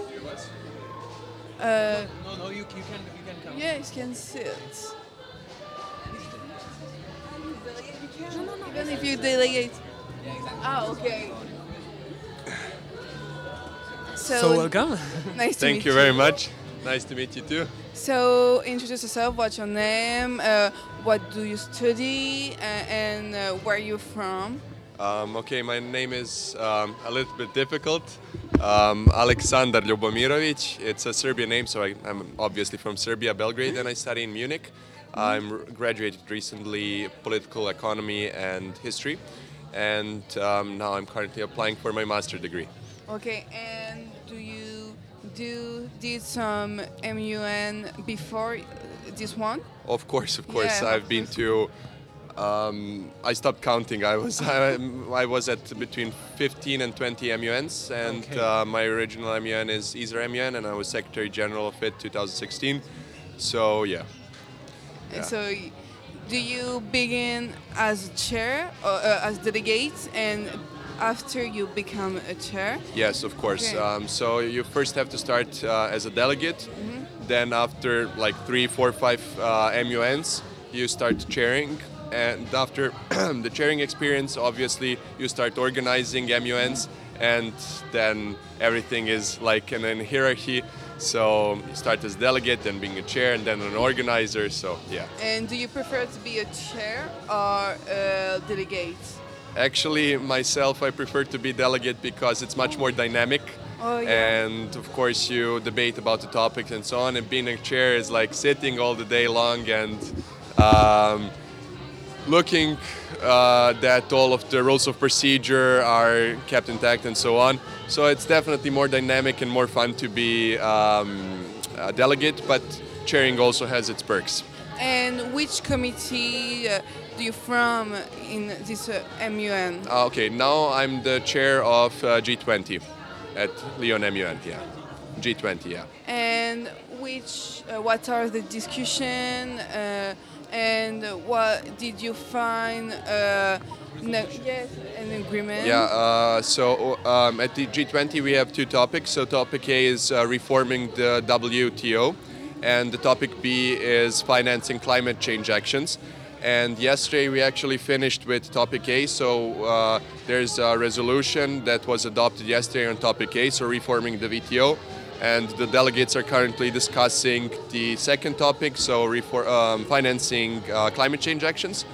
Uh, No, no, you, you can you can come. yeah, you can sit. Even if you delegate. Ah, okay. So, So welcome. <laughs> nice to Thank meet you very much. Nice to meet you too. So introduce yourself. What's your name? Uh, what do you study? Uh, and uh, where are you from? Um, okay, my name is um, a little bit difficult. Um, Aleksandar Ljubomirovic. It's a Serbian name, so I, I'm obviously from Serbia, Belgrade, and I study in Munich. I'm graduated recently political economy and history, and um, now I'm currently applying for my master degree. Okay, and do you do did some MUN before this one? Of course, of course. Yeah, I've been to. Um, I stopped counting. I was <laughs> I, I was at between 15 and 20 MUNs, and Okay. uh, my original MUN is Isra MUN, and I was Secretary General of it 2016. So yeah. Yeah. so, do you begin as a chair or uh, as delegate, and after you become a chair? Yes, of course. Okay. Um, so you first have to start uh, as a delegate. Mm-hmm. Then after like three, four, five uh, MUNs, you start chairing. And after <clears throat> the chairing experience, obviously, you start organizing MUNs, and then everything is like in a hierarchy. So you start as delegate, then being a chair, and then an organizer. So yeah. And do you prefer to be a chair or a delegate? Actually, myself, I prefer to be delegate because it's much more dynamic. Oh, yeah. And of course, you debate about the topics and so on. And being a chair is like sitting all the day long and um, looking uh, that all of the rules of procedure are kept intact and so on. So it's definitely more dynamic and more fun to be um, a delegate, but chairing also has its perks. And which committee uh, do you from in this uh, MUN? Uh, okay, now I'm the chair of uh, G20 at Lyon MUN. Yeah. G20. Yeah. And which, uh, what are the discussion, uh, and what did you find? Uh, yes, an agreement. Yeah, uh, so um, at the G20 we have two topics. So topic A is uh, reforming the WTO, and the topic B is financing climate change actions. And yesterday we actually finished with topic A. So uh, there's a resolution that was adopted yesterday on topic A, so reforming the WTO. And the delegates are currently discussing the second topic, so refor- um, financing uh, climate change actions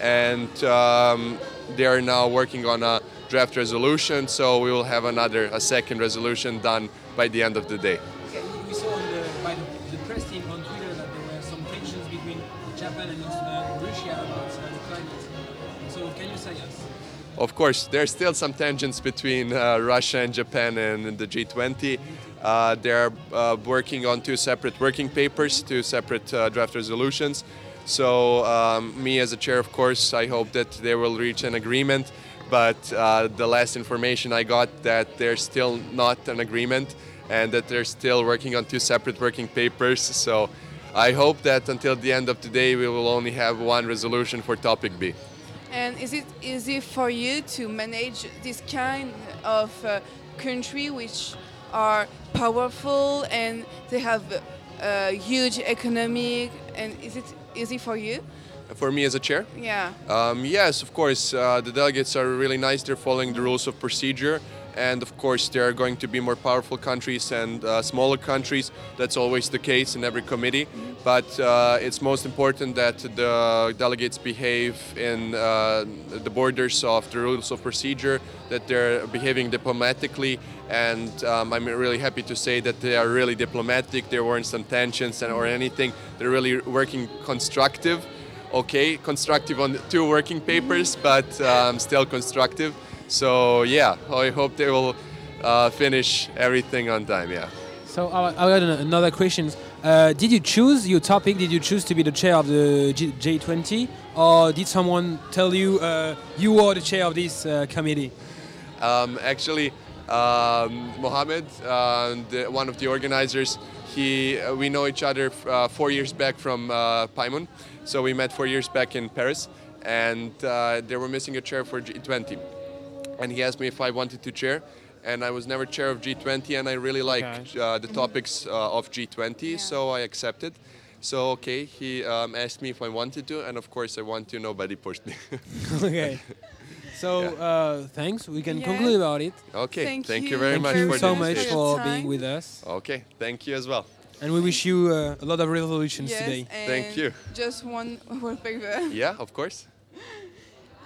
and um, they are now working on a draft resolution. So we will have another, a second resolution done by the end of the day. We saw on the, by the, the press team on Twitter that there were some tensions between Japan and uh, Russia about uh, climate. So can you say yes? Of course, there's still some tensions between uh, Russia and Japan and the G20. Uh, they're uh, working on two separate working papers, two separate uh, draft resolutions. So um, me as a chair, of course, I hope that they will reach an agreement. But uh, the last information I got that there's still not an agreement and that they're still working on two separate working papers. So I hope that until the end of today, we will only have one resolution for topic B. And is it easy for you to manage this kind of uh, country which are powerful and they have a huge economic and is it easy for you? For me as a chair? Yeah. Um, yes, of course. Uh, the delegates are really nice. They're following the rules of procedure. And of course, there are going to be more powerful countries and uh, smaller countries. That's always the case in every committee. But uh, it's most important that the delegates behave in uh, the borders of the rules of procedure, that they're behaving diplomatically. And um, I'm really happy to say that they are really diplomatic. There weren't some tensions and, or anything. They're really working constructive okay, constructive on two working papers, but um, still constructive. So yeah, I hope they will uh, finish everything on time. Yeah. So I, got another question. Uh, did you choose your topic? Did you choose to be the chair of the G- G20, or did someone tell you uh, you are the chair of this uh, committee? Um, actually, um, Mohammed, uh, the, one of the organizers, he uh, we know each other uh, four years back from uh, PAIMUN. So we met four years back in Paris, and uh, they were missing a chair for G20. And he asked me if I wanted to chair, and I was never chair of G20, and I really liked uh, the topics uh, of G20, so I accepted. So okay, he um, asked me if I wanted to, and of course I want to. Nobody pushed me. <laughs> okay. So uh, thanks. We can Yeah. conclude about it. Okay, thank, you. very Thank much you for so much for being with us. Okay, thank you as well. And we wish you uh, a lot of resolutions Yes, today. Thank you. Just one <laughs> wallpaper. Yeah, of course. <laughs>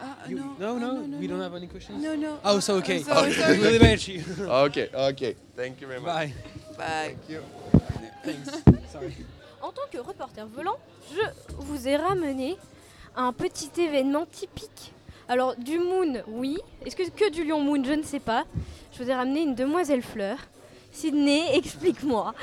Uh, You- no, no, we don't have any questions? No, no. Oh, so okay. sorry, Okay. sorry. <laughs> We'll let you. okay, okay. Thank you very much. Bye. Bye. Thank you. Thanks. Sorry. En tant que reporter volant, je vous ai ramené un petit événement typique. Alors, du Moon, oui. Est-ce que que du Lion Moon Je ne sais pas. Je vous ai ramené une demoiselle fleur. Sydney, <laughs> explique-moi.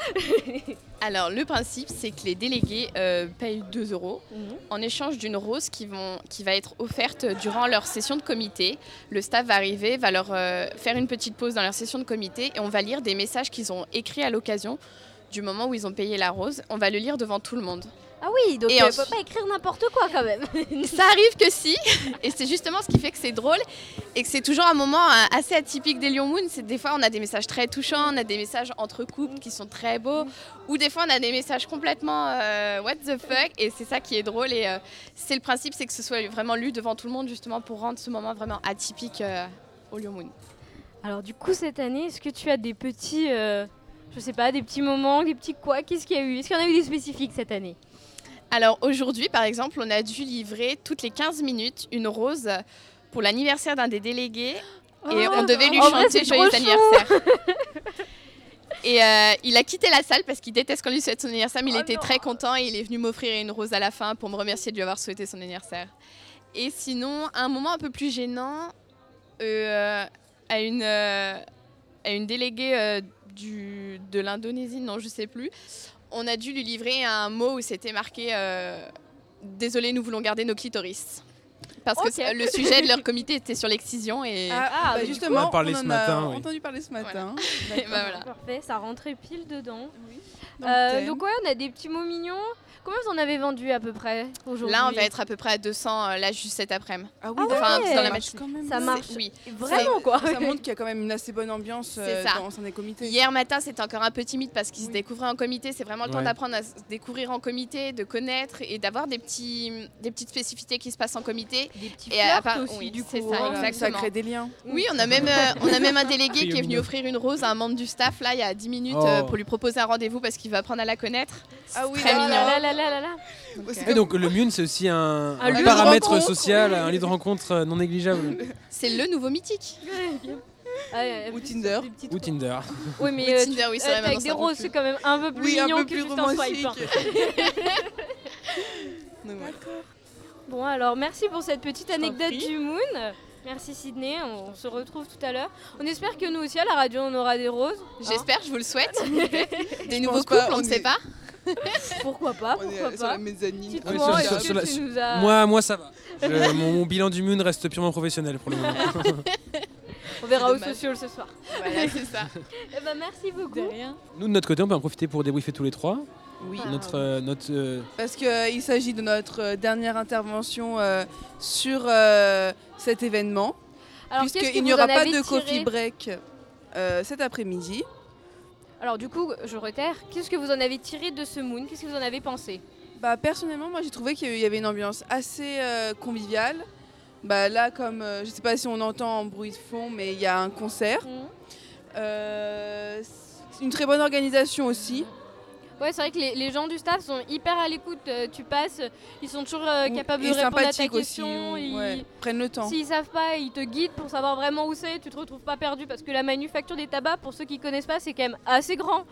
Alors, le principe, c'est que les délégués euh, payent 2 euros Mhm. en échange d'une rose qui, vont, qui va être offerte durant leur session de comité. Le staff va arriver, va leur euh, faire une petite pause dans leur session de comité et on va lire des messages qu'ils ont écrits à l'occasion du moment où ils ont payé la rose. On va le lire devant tout le monde. Ah oui, donc Et on ne peut pas écrire n'importe quoi quand même. <laughs> Ça arrive que si, et c'est justement ce qui fait que c'est drôle et que c'est toujours un moment euh, assez atypique des Lion Moon. C'est des fois on a des messages très touchants, on a des messages entre couples qui sont très beaux, ou des fois on a des messages complètement euh, what the fuck, et c'est ça qui est drôle. Et euh, c'est le principe, c'est que ce soit vraiment lu devant tout le monde justement pour rendre ce moment vraiment atypique euh, au Lion Moon. Alors du coup cette année, est-ce que tu as des petits, je sais pas, des petits moments, des petits quoi Qu'est-ce qu'il y a eu? Est-ce qu'il y en a eu des spécifiques cette année? Alors aujourd'hui, par exemple, on a dû livrer toutes les 15 minutes une rose pour l'anniversaire d'un des délégués et Oh, on devait lui vrai, chanter c'est joyeux anniversaire. <laughs> Et euh, il a quitté la salle parce qu'il déteste qu'on lui souhaite son anniversaire, mais il Oh était non. très content et il est venu m'offrir une rose à la fin pour me remercier de lui avoir souhaité son anniversaire. Et sinon, un moment un peu plus gênant, euh, à, une, euh, à une déléguée du, de l'Indonésie, non, je sais plus, on a dû lui livrer un mot où c'était marqué euh, Désolé, nous voulons garder nos clitoris. Parce que le sujet de leur comité était sur l'excision et. Ah, Ah, bah coup, justement, on a parlé on ce en matin, a oui. entendu parler ce matin. <laughs> Et bah voilà. Parfait, ça rentrait pile dedans. Euh, donc ouais, on a des petits mots mignons. Combien vous en avez vendu à peu près aujourd'hui Là, on va être à peu près à 200 euh, là juste cet après-midi. Ah oui, Enfin, ouais. dans la ça marche matinée. quand même. Ça bien. marche. Oui. Vraiment quoi. Ça montre qu'il y a quand même une assez bonne ambiance euh, C'est ça. dans un des comités. Hier matin, c'était encore un peu timide parce qu'ils se découvraient en comité. C'est vraiment le temps Ouais. d'apprendre à se découvrir en comité, de connaître et d'avoir des, petits, des petites spécificités qui se passent en comité. Des petits Et à part- aussi oui, du c'est coup. ça, hein. Voilà, ça exactement. crée des liens. Oui, on a même, euh, on a même un délégué qui est venu offrir une rose à un membre du staff là il y a 10 minutes Oh. euh, pour lui proposer un rendez-vous parce qu'il veut apprendre à la connaître. Ah oui, Très mignon. Là, là, là. Et donc le Mune, c'est aussi un, paramètre social, un lieu de rencontre euh, non négligeable. C'est le nouveau mythique. Ah, ouais, Ou Tinder. Ou Tinder. Oui, mais euh, Tinder, oui, c'est euh, avec des roses, c'est quand même un peu plus Oui, un mignon peu que plus juste un swipe. romantique. <laughs> hein. Ouais. Bon, alors merci pour cette petite anecdote du Moon. Merci Sydney, on se retrouve tout à l'heure. On espère que nous aussi à la radio on aura des roses. hein. J'espère, je vous le souhaite. <laughs> des Je nouveaux couples, on ne sait pas. <laughs> Pourquoi pas, On est pourquoi sur la pas. mezzanine. Dites-moi, Ouais, sur- est-ce sur- que sur la- tu nous as- Moi, moi, ça va. <laughs> Je- mon, mon bilan du Moon reste purement professionnel pour le moment. <laughs> On verra au dommage. social ce soir. Voilà, c'est ça. Eh ben, merci beaucoup. Nous, de notre côté, on peut en profiter pour débriefer tous les trois. Oui. Notre, euh, notre, euh, Parce qu'il s'agit de notre euh, dernière intervention euh, sur euh, cet événement. Alors, qu'est-ce que Puisqu'il vous n'y aura en pas avez de tiré coffee break euh, cet après-midi. Alors du coup, je reterre. Qu'est-ce que vous en avez tiré de ce Moon? Qu'est-ce que vous en avez pensé? Bah, personnellement, moi j'ai trouvé qu'il y avait une ambiance assez euh, conviviale. Bah, là, comme euh, je sais pas si on entend en bruit de fond, mais il y a un concert. Euh, c'est une très bonne organisation aussi. Ouais, c'est vrai que les, les gens du staff sont hyper à l'écoute. Euh, tu passes, ils sont toujours euh, capables de répondre à ta sympathiques aussi, question. ils- ouais, prennent le temps. S'ils savent pas, ils te guident pour savoir vraiment où c'est. Tu te retrouves pas perdu parce que la manufacture des tabacs, pour ceux qui connaissent pas, c'est quand même assez grand.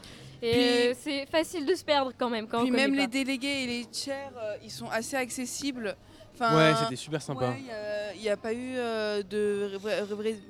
Et Puis- euh, c'est facile de se perdre quand même quand Puis on même les délégués et les chairs, euh, ils sont assez accessibles. Enfin, Ouais, c'était super sympa. ouais, Il n'y a, pas eu euh, de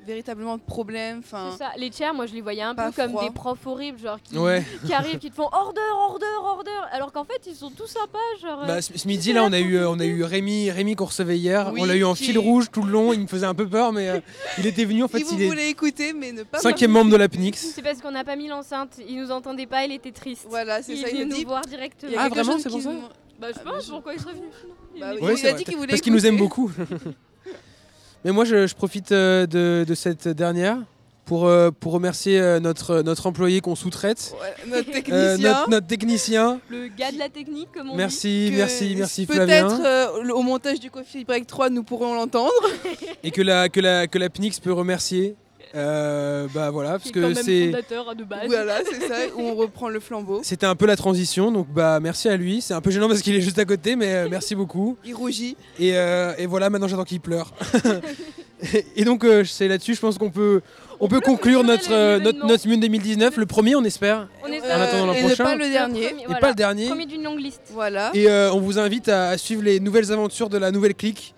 véritablement de problème. Enfin, C'est ça. Les chairs, moi je les voyais un Pas peu comme froid. des profs horribles, genre qui, Ouais. <laughs> qui arrivent, qui te font order, order, order. Alors qu'en fait, ils sont tous sympas. Genre, euh, Bah, ce ce midi, là, on a eu, euh, on a eu Rémi, Rémi qu'on recevait hier. Oui, on l'a eu en qui- fil rouge tout le long. Il me faisait un peu peur, mais euh, <laughs> il était venu. En fait, si vous il est voulez écouter, mais ne pas. cinquième membre de la PNIX. C'est parce qu'on n'a pas mis l'enceinte. Il nous entendait pas, il était triste. Voilà, c'est il ça, est il venu a nous dit- voir directement. Ah, vraiment, c'est pour ça? Bah, je sais pas pourquoi il serait venu. sinon. Bah Ouais, il c'est a dit qu'il voulait Parce qu'il nous aime beaucoup. <laughs> Mais moi, je, je profite euh, de, de cette dernière pour, euh, pour remercier euh, notre, notre employé qu'on sous-traite. Ouais, notre Euh, technicien. notre, notre technicien. Le gars de la technique, comme on Merci, que merci, merci Flavien. Peut-être euh, au montage du Coffee Break 3, nous pourrons l'entendre. Et que la, que la, que la PNIX peut remercier. Euh, bah voilà, parce que c'est. fondateur de base. Voilà, <laughs> c'est ça, où on reprend le flambeau. C'était un peu la transition, donc bah merci à lui. C'est un peu gênant parce qu'il est juste à côté, mais euh, merci beaucoup. <laughs> Il rougit. Et, euh, et voilà, maintenant j'attends qu'il pleure. <laughs> et donc euh, c'est là-dessus, je pense qu'on peut, on peut conclure notre, notre, notre Mune 2019, le premier on espère. On En espère. attendant l'an et prochain. pas le dernier. premier, Et voilà. pas le dernier. Premier d'une longue liste. Voilà. Et euh, on vous invite à, à suivre les nouvelles aventures de la nouvelle clique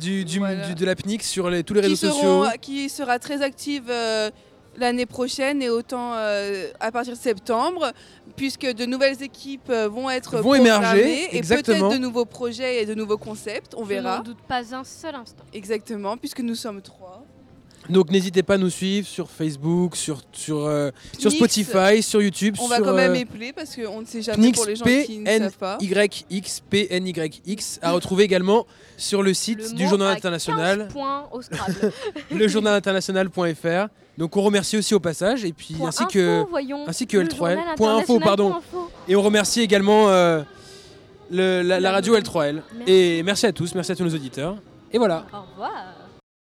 du, du, Voilà. du- de la PNIX sur les, tous les qui, réseaux seront- sociaux. qui sera très active euh, l'année prochaine et autant euh, à partir de septembre, puisque de nouvelles équipes euh, vont être Vont émerger, et peut-être de nouveaux projets et de nouveaux concepts, on Je verra. n'en doute pas un seul instant. Exactement, puisque nous sommes trois. Donc n'hésitez pas à nous suivre sur Facebook, sur, sur, euh, sur. Spotify, sur YouTube. On va quand même euh, épeler parce qu'on ne sait jamais Pnix, pour les gens qui ne savent pas. P-N-Y-X, P-N-Y-X, à retrouver également sur le site Le du Journal International, 15 points au Scrabble. <laughs> le journalinternational.fr. Donc on remercie aussi au passage, et puis Point ainsi info, que, voyons. ainsi que Le L3L. journal Point info, pardon. point info. Et on remercie également euh, le- la, la radio L3L. Merci. Et merci à tous, merci à tous nos auditeurs. Et voilà. Au revoir.